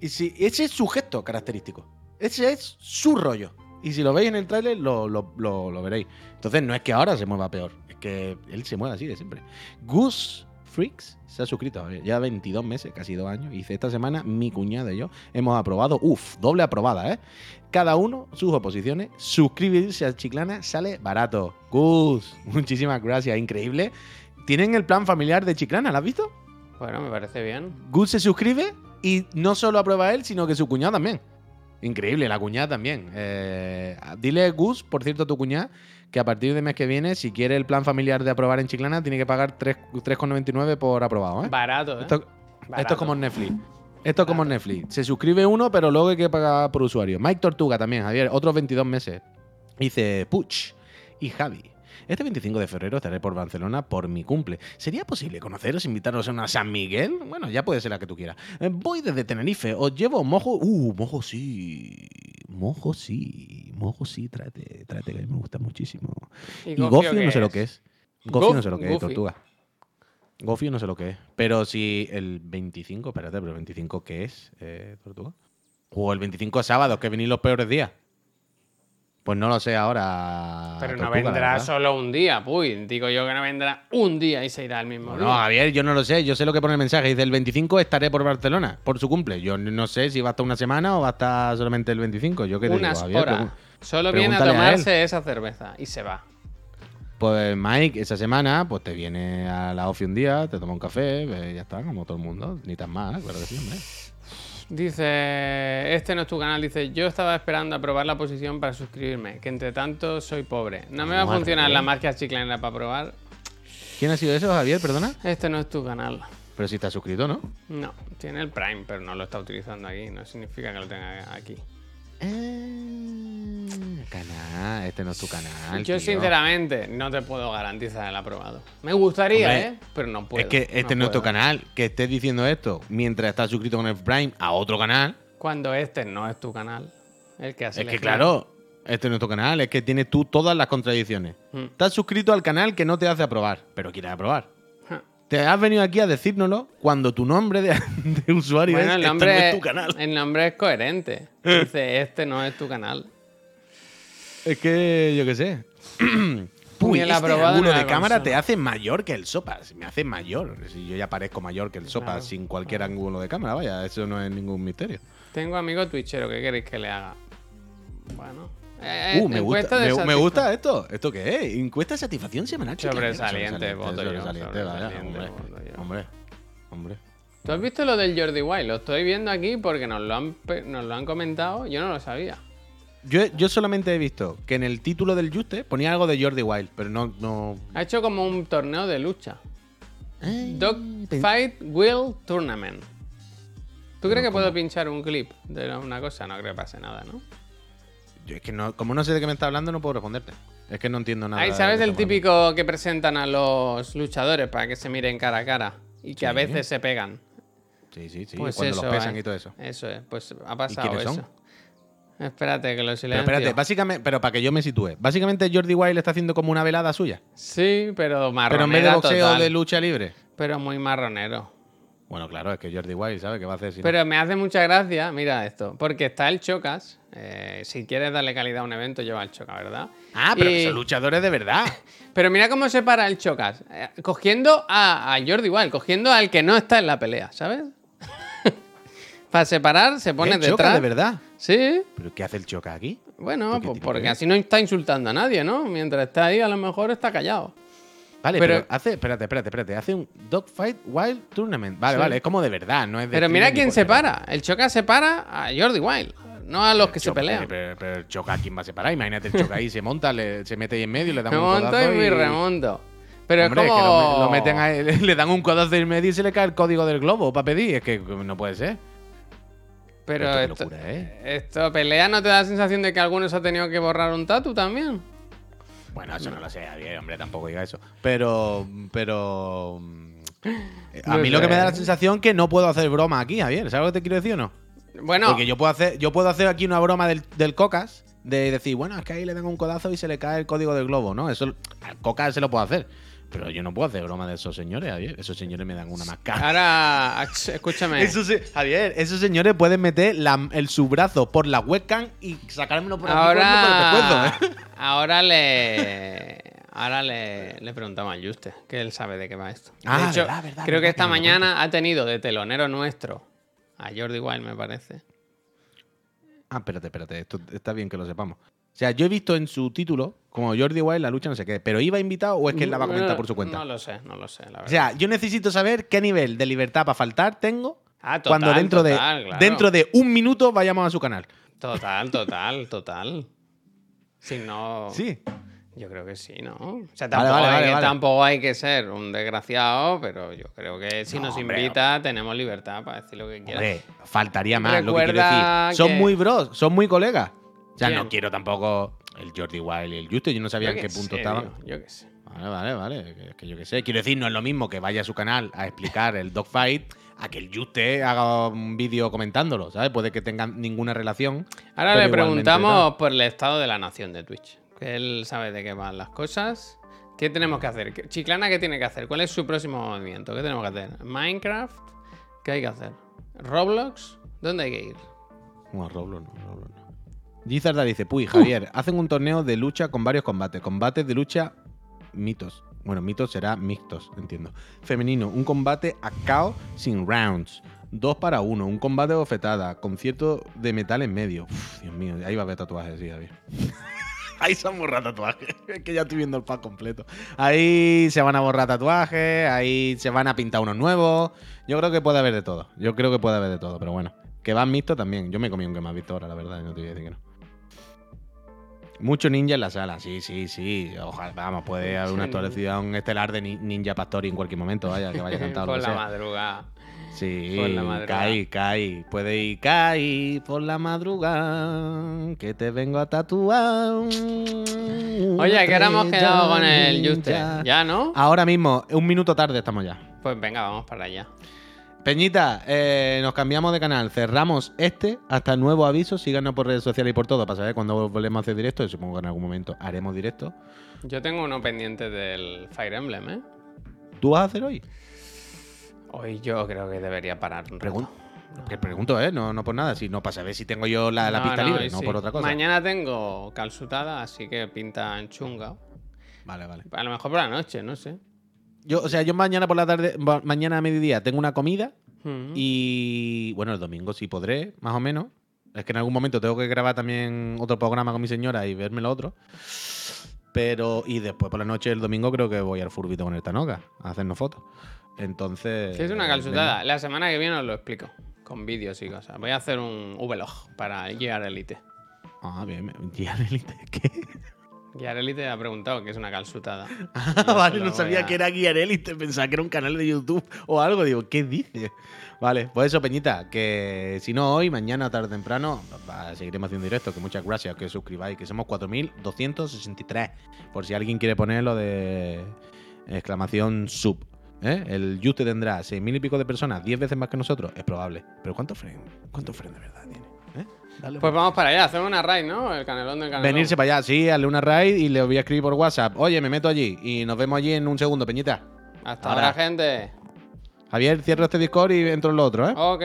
Speaker 2: Y si ese es su gesto característico, ese es su rollo. Y si lo veis en el tráiler, lo, lo- lo- lo veréis. Entonces no es que ahora se mueva peor, es que él se mueve así de siempre. Goose Freaks se ha suscrito eh, ya 22 meses, casi dos años. Y dice, esta semana mi cuñada y yo hemos aprobado, uff, doble aprobada, ¿eh? Cada uno sus oposiciones. Suscribirse a Chiclana sale barato. Gus, muchísimas gracias, increíble. Tienen el plan familiar de Chiclana, ¿lo has visto?
Speaker 1: Bueno, me parece bien.
Speaker 2: Gus se suscribe y no solo aprueba él, sino que su cuñado también. Increíble, la cuñada también. Eh, dile, Gus, por cierto, a tu cuñada, que a partir del mes que viene, si quiere el plan familiar de aprobar en Chiclana, tiene que pagar 3 3,99 por aprobado. ¿eh?
Speaker 1: Barato, ¿eh?
Speaker 2: Esto,
Speaker 1: Barato.
Speaker 2: esto es como en Netflix. Esto es como en Netflix. Se suscribe uno, pero luego hay que pagar por usuario. Mike Tortuga también, Javier, otros 22 meses. Dice Puch y Javi. Este 25 de febrero estaré por Barcelona por mi cumple. ¿Sería posible conoceros, invitaros a una San Miguel? Bueno, ya puede ser la que tú quieras. Eh, voy desde Tenerife, os llevo mojo. Uh, mojo sí. Mojo sí. Mojo sí, tráete, tráete, que a mí me gusta muchísimo. Y Gofio no sé lo que es. Gofio no sé lo que es, tortuga. Gofio no sé lo que es. Pero si el 25, espérate, pero el 25 ¿qué es, eh, tortuga? O el 25 es sábado, que venís los peores días. Pues no lo sé ahora.
Speaker 1: Pero no
Speaker 2: Tortuga,
Speaker 1: vendrá solo un día, puy. Digo yo que no vendrá un día y se irá el mismo
Speaker 2: No,
Speaker 1: día.
Speaker 2: Javier, yo no lo sé. Yo sé lo que pone el mensaje. Dice el 25 estaré por Barcelona por su cumple. Yo no sé si va a estar una semana o va a estar solamente el 25. Yo qué te
Speaker 1: Unas
Speaker 2: digo, Javier.
Speaker 1: horas. Solo viene a tomarse esa cerveza y se va.
Speaker 2: Pues Mike, esa semana, pues te viene a la OFI un día, te toma un café, ya está, como todo el mundo. Ni tan más, claro que sí, hombre.
Speaker 1: Dice, este no es tu canal, dice, yo estaba esperando a probar la posición para suscribirme, que entre tanto soy pobre. No me va a
Speaker 2: Madre
Speaker 1: funcionar
Speaker 2: mía.
Speaker 1: la marca chiclanera para probar.
Speaker 2: ¿Quién ha sido eso, Javier? Perdona.
Speaker 1: Este no es tu canal.
Speaker 2: Pero si has suscrito, ¿no?
Speaker 1: No, tiene el Prime, pero no lo está utilizando aquí. No significa que lo tenga aquí.
Speaker 2: Eh, canal, este no es tu canal.
Speaker 1: Yo
Speaker 2: tío.
Speaker 1: sinceramente no te puedo garantizar el aprobado. Me gustaría,
Speaker 2: Hombre,
Speaker 1: ¿eh? Pero no puedo.
Speaker 2: Es que este no, es tu canal. Que estés diciendo esto mientras estás suscrito con el Prime a otro canal.
Speaker 1: Cuando este no es tu canal. El que hace
Speaker 2: Es que claro, este no es tu canal. Es que tienes tú todas las contradicciones.
Speaker 1: Mm.
Speaker 2: Estás suscrito al canal que no te hace aprobar, pero quieres aprobar. Te has venido aquí a decírnoslo cuando tu nombre de, de usuario
Speaker 1: Bueno,
Speaker 2: es
Speaker 1: el
Speaker 2: "Este
Speaker 1: nombre,
Speaker 2: no es tu canal.
Speaker 1: el nombre es coherente. Dice, este no es tu canal.
Speaker 2: Es que yo qué sé. Uy,
Speaker 1: el
Speaker 2: este ángulo de cámara te hace mayor que el Sopas. Me hace mayor. Si yo ya parezco mayor que el Sopas
Speaker 1: Claro.
Speaker 2: sin cualquier ángulo de cámara, vaya, eso no es ningún misterio.
Speaker 1: Tengo amigo twitchero, ¿qué queréis que le haga? Bueno. Eh,
Speaker 2: Uh, me gusta,
Speaker 1: de
Speaker 2: me, me
Speaker 1: satisfa-
Speaker 2: gusta esto. ¿Esto qué es? Encuesta de satisfacción semanal.
Speaker 1: Sobresaliente, voto yo,
Speaker 2: sobresaliente,
Speaker 1: sobresaliente,
Speaker 2: hombre, hombre, hombre.
Speaker 1: ¿Tú has visto lo del Jordi Wild? Lo estoy viendo aquí porque nos lo han, nos lo han comentado. Yo no lo sabía.
Speaker 2: Yo, yo solamente he visto que en el título del Juste ponía algo de Jordi Wild, pero no. no...
Speaker 1: Ha hecho como un torneo de lucha.
Speaker 2: Eh,
Speaker 1: Dogfight Will Tournament. ¿Tú crees que puedo pinchar un clip de una cosa? No creo que pase nada, ¿no?
Speaker 2: Yo es que no, como no sé de qué me está hablando, no puedo responderte. Es que no entiendo nada.
Speaker 1: Ahí, ¿sabes el típico que presentan a los luchadores para que se miren cara a cara? Y que a veces se pegan.
Speaker 2: Sí, sí, sí.
Speaker 1: Pues
Speaker 2: cuando
Speaker 1: eso,
Speaker 2: los pesan
Speaker 1: eh.
Speaker 2: y todo eso.
Speaker 1: Eso es, pues ha pasado
Speaker 2: quiénes
Speaker 1: eso.
Speaker 2: son?
Speaker 1: Espérate, que lo
Speaker 2: Pero
Speaker 1: silencio.
Speaker 2: espérate, básicamente, pero para que yo me sitúe. Básicamente Jordi Wild está haciendo como una velada suya.
Speaker 1: Sí, pero marronera
Speaker 2: Pero en vez de boxeo
Speaker 1: total.
Speaker 2: de lucha libre.
Speaker 1: Pero muy marronero.
Speaker 2: Bueno, claro, es que Jordi Wild, ¿sabe qué va a hacer? si no?
Speaker 1: Pero me hace mucha gracia, mira esto, porque está el Chocas. eh, si quieres darle calidad a un evento, lleva el Choca, ¿verdad?
Speaker 2: Ah, pero que
Speaker 1: Y-
Speaker 2: son luchadores de verdad.
Speaker 1: Pero mira cómo se para el Chocas. eh, cogiendo a, a Jordi Wild, cogiendo al que no está en la pelea, ¿sabes? Para separar, se pone detrás.
Speaker 2: de verdad.
Speaker 1: Sí,
Speaker 2: ¿Pero qué hace el Choca aquí?
Speaker 1: bueno,
Speaker 2: ¿Por qué
Speaker 1: pues
Speaker 2: que
Speaker 1: porque así no está insultando a nadie, ¿no? Mientras está ahí, a lo mejor está callado.
Speaker 2: Vale,
Speaker 1: Pero-
Speaker 2: pero, hace, espérate, espérate, espérate, hace un Dogfight Wild Tournament. Vale,
Speaker 1: Sí.
Speaker 2: vale, es como de verdad, no es de
Speaker 1: Pero mira quién se para. El Chocas se para a Jordi Wild, no a los que se
Speaker 2: Choca,
Speaker 1: pelean.
Speaker 2: Pero, pero el Choca, ¿quién va a separar? Imagínate el Choca ahí, se monta, le- se mete ahí en medio, le dan
Speaker 1: Me
Speaker 2: un
Speaker 1: monto y me
Speaker 2: y-
Speaker 1: remonto. Pero
Speaker 2: Hombre,
Speaker 1: es
Speaker 2: es
Speaker 1: como.
Speaker 2: que lo, lo meten ahí, le dan un codazo en medio y se le cae el código del globo para pedir. Es que no puede ser.
Speaker 1: Pero
Speaker 2: esto, locura, ¿eh?
Speaker 1: esto, pelea, ¿no te da la sensación de que algunos ha tenido que borrar un tatu también?
Speaker 2: Bueno, eso no lo sé, Javier, hombre, tampoco diga eso. Pero, pero. mm, A mí lo que me da la sensación que no puedo hacer broma aquí, Javier. ¿Sabes lo que te quiero decir o no?
Speaker 1: Bueno,
Speaker 2: Porque yo puedo hacer, yo puedo hacer aquí una broma del, del Cocas, de decir, bueno, es que ahí le dan un codazo y se le cae el código del globo, ¿no? Eso al Cocas se lo puedo hacer. Pero yo no puedo hacer broma de esos señores, Javier. Esos señores me dan una más cara.
Speaker 1: ahora, escúchame.
Speaker 2: Esos Javier, esos señores pueden meter la- el su brazo por la webcam y sacármelo por por el
Speaker 1: Ahora,
Speaker 2: pescuezo, ¿eh?
Speaker 1: ahora le, ahora le, le preguntamos a Juste, que él sabe de qué va esto. De
Speaker 2: Ah,
Speaker 1: hecho,
Speaker 2: verdad, verdad,
Speaker 1: creo
Speaker 2: verdad,
Speaker 1: que esta
Speaker 2: que
Speaker 1: mañana ha tenido de telonero nuestro a Jordi Wild, me parece.
Speaker 2: Ah, espérate, espérate. Esto está bien que lo sepamos. O sea, yo he visto en su título como Jordi Wild la lucha no sé qué, pero iba invitado o es que él la va a comentar por su cuenta.
Speaker 1: No lo sé, no lo sé, la verdad.
Speaker 2: O sea, yo necesito saber qué nivel de libertad para faltar tengo
Speaker 1: Ah, total,
Speaker 2: cuando dentro
Speaker 1: total,
Speaker 2: de
Speaker 1: claro.
Speaker 2: dentro de un minuto vayamos a su canal.
Speaker 1: Total, total, total. Si no.
Speaker 2: Sí.
Speaker 1: Yo creo que sí, ¿no? O sea, tampoco,
Speaker 2: vale,
Speaker 1: hay,
Speaker 2: vale,
Speaker 1: que, tampoco hay que ser un desgraciado, pero yo creo que si
Speaker 2: No,
Speaker 1: nos
Speaker 2: hombre,
Speaker 1: invita tenemos libertad para decir lo que quiera.
Speaker 2: Hombre, faltaría más, lo que quiero
Speaker 1: Recuerda
Speaker 2: decir. Son
Speaker 1: que-
Speaker 2: muy bros, son muy colegas. O sea,
Speaker 1: ¿Quién?
Speaker 2: no quiero tampoco el Jordi Wild y el Juste, yo no sabía en
Speaker 1: Yo
Speaker 2: qué
Speaker 1: qué
Speaker 2: punto
Speaker 1: sé,
Speaker 2: estaban.
Speaker 1: tío, yo qué sé.
Speaker 2: Vale, vale, vale. que- Es que yo qué sé. Quiero decir, no es lo mismo que vaya a su canal a explicar el dogfight a que el Juste haga un vídeo comentándolo, ¿sabes? Puede que tengan ninguna relación.
Speaker 1: Ahora le preguntamos por el estado de la nación de Twitch. Que él sabe de qué van las cosas. ¿Qué tenemos que hacer? ¿Qué- Chiclana, ¿qué tiene que hacer? ¿Cuál es su próximo movimiento? ¿Qué tenemos que hacer? ¿Minecraft? ¿Qué hay que hacer? ¿Roblox? ¿Dónde hay que ir?
Speaker 2: No, Roblox no, Roblox. Gizarda dice, puy, Javier, hacen un torneo de lucha con varios combates. Combates de lucha mitos. Bueno, mitos será mixtos, entiendo. Femenino, un combate a KO sin rounds. Dos para uno, un combate de bofetada, concierto de metal en medio. Uf, Dios mío, ahí va a haber tatuajes, sí, Javier. Ahí se han borrado tatuajes. Es que ya estoy viendo el pack completo. Ahí se van a borrar tatuajes, ahí se van a pintar unos nuevos. Yo creo que puede haber de todo. Yo creo que puede haber de todo, pero bueno. Que van mixto también. Yo me comí un que más visto ahora, la verdad, no te voy a decir que no. Mucho ninja en la sala, sí, sí, sí. Ojalá, vamos, puede haber una
Speaker 1: Sí.
Speaker 2: actualización estelar de ni- Ninja Pastori en cualquier momento, vaya, que vaya cantado.
Speaker 1: Por la madrugada.
Speaker 2: Sí,
Speaker 1: Por la madrugada.
Speaker 2: caí, caí. Puede ir, caí por la madrugada. Que te vengo a tatuar.
Speaker 1: Oye, ¿a qué hora hemos quedado con el. Juste? ¿Ya no?
Speaker 2: Ahora mismo, un minuto tarde estamos ya.
Speaker 1: Pues venga, vamos para allá.
Speaker 2: Peñita, eh, nos cambiamos de canal. Cerramos este hasta nuevo aviso. Síganos por redes sociales y por todo para saber cuándo volvemos a hacer directo. Y supongo que en algún momento haremos directo.
Speaker 1: Yo tengo uno pendiente del Fire Emblem, ¿eh?
Speaker 2: ¿Tú vas a hacer hoy?
Speaker 1: Hoy yo creo que debería parar un rato.
Speaker 2: Pregun- Que pregunto, ¿eh? No, no por nada. Si no, para saber si tengo yo la, la
Speaker 1: No,
Speaker 2: pista
Speaker 1: no,
Speaker 2: libre, no
Speaker 1: sí.
Speaker 2: por otra cosa.
Speaker 1: Mañana tengo calzutada, así que pinta en chunga.
Speaker 2: Vale, vale.
Speaker 1: A lo mejor por la noche, no sé.
Speaker 2: Yo, o sea, yo mañana por la tarde, ma- mañana a mediodía tengo una comida
Speaker 1: Mm.
Speaker 2: y bueno, el domingo sí podré, más o menos. Es que en algún momento tengo que grabar también otro programa con mi señora y verme lo otro. Pero, y después por la noche el domingo creo que voy al furbito con el Tanoca a hacernos fotos. Entonces.
Speaker 1: Si es una calzutada, la semana que viene os lo explico. Con vídeos y cosas. Voy a hacer un vlog para Gear Elite.
Speaker 2: Ah, bien, bien. Gear Elite, ¿qué?
Speaker 1: Gear Elite ha preguntado qué es una calzutada.
Speaker 2: Ah, vale, no sabía
Speaker 1: a-
Speaker 2: que era Gear Elite, pensaba que era un canal de YouTube o algo. Digo, ¿qué dices? Vale, pues eso, Peñita, que si no hoy, mañana, tarde o temprano, seguiremos haciendo directo. Que muchas gracias, que os suscribáis, que somos 4.263. Por si alguien quiere poner lo de exclamación sub. ¿eh? El Juste tendrá 6.000 y pico de personas, 10 veces más que nosotros, es probable. Pero ¿cuántos friends? ¿Cuántos friends de verdad tiene? Dale,
Speaker 1: Pues vamos para allá, hacemos una raid, ¿no? El canelón del canelón.
Speaker 2: Venirse para allá, sí, hazle una raid y le voy a escribir por WhatsApp. Oye, me meto allí y nos vemos allí en un segundo, Peñita.
Speaker 1: Hasta
Speaker 2: Ahora.
Speaker 1: ahora, gente.
Speaker 2: Javier, cierra este Discord y entro en lo otro, ¿eh?
Speaker 1: Ok.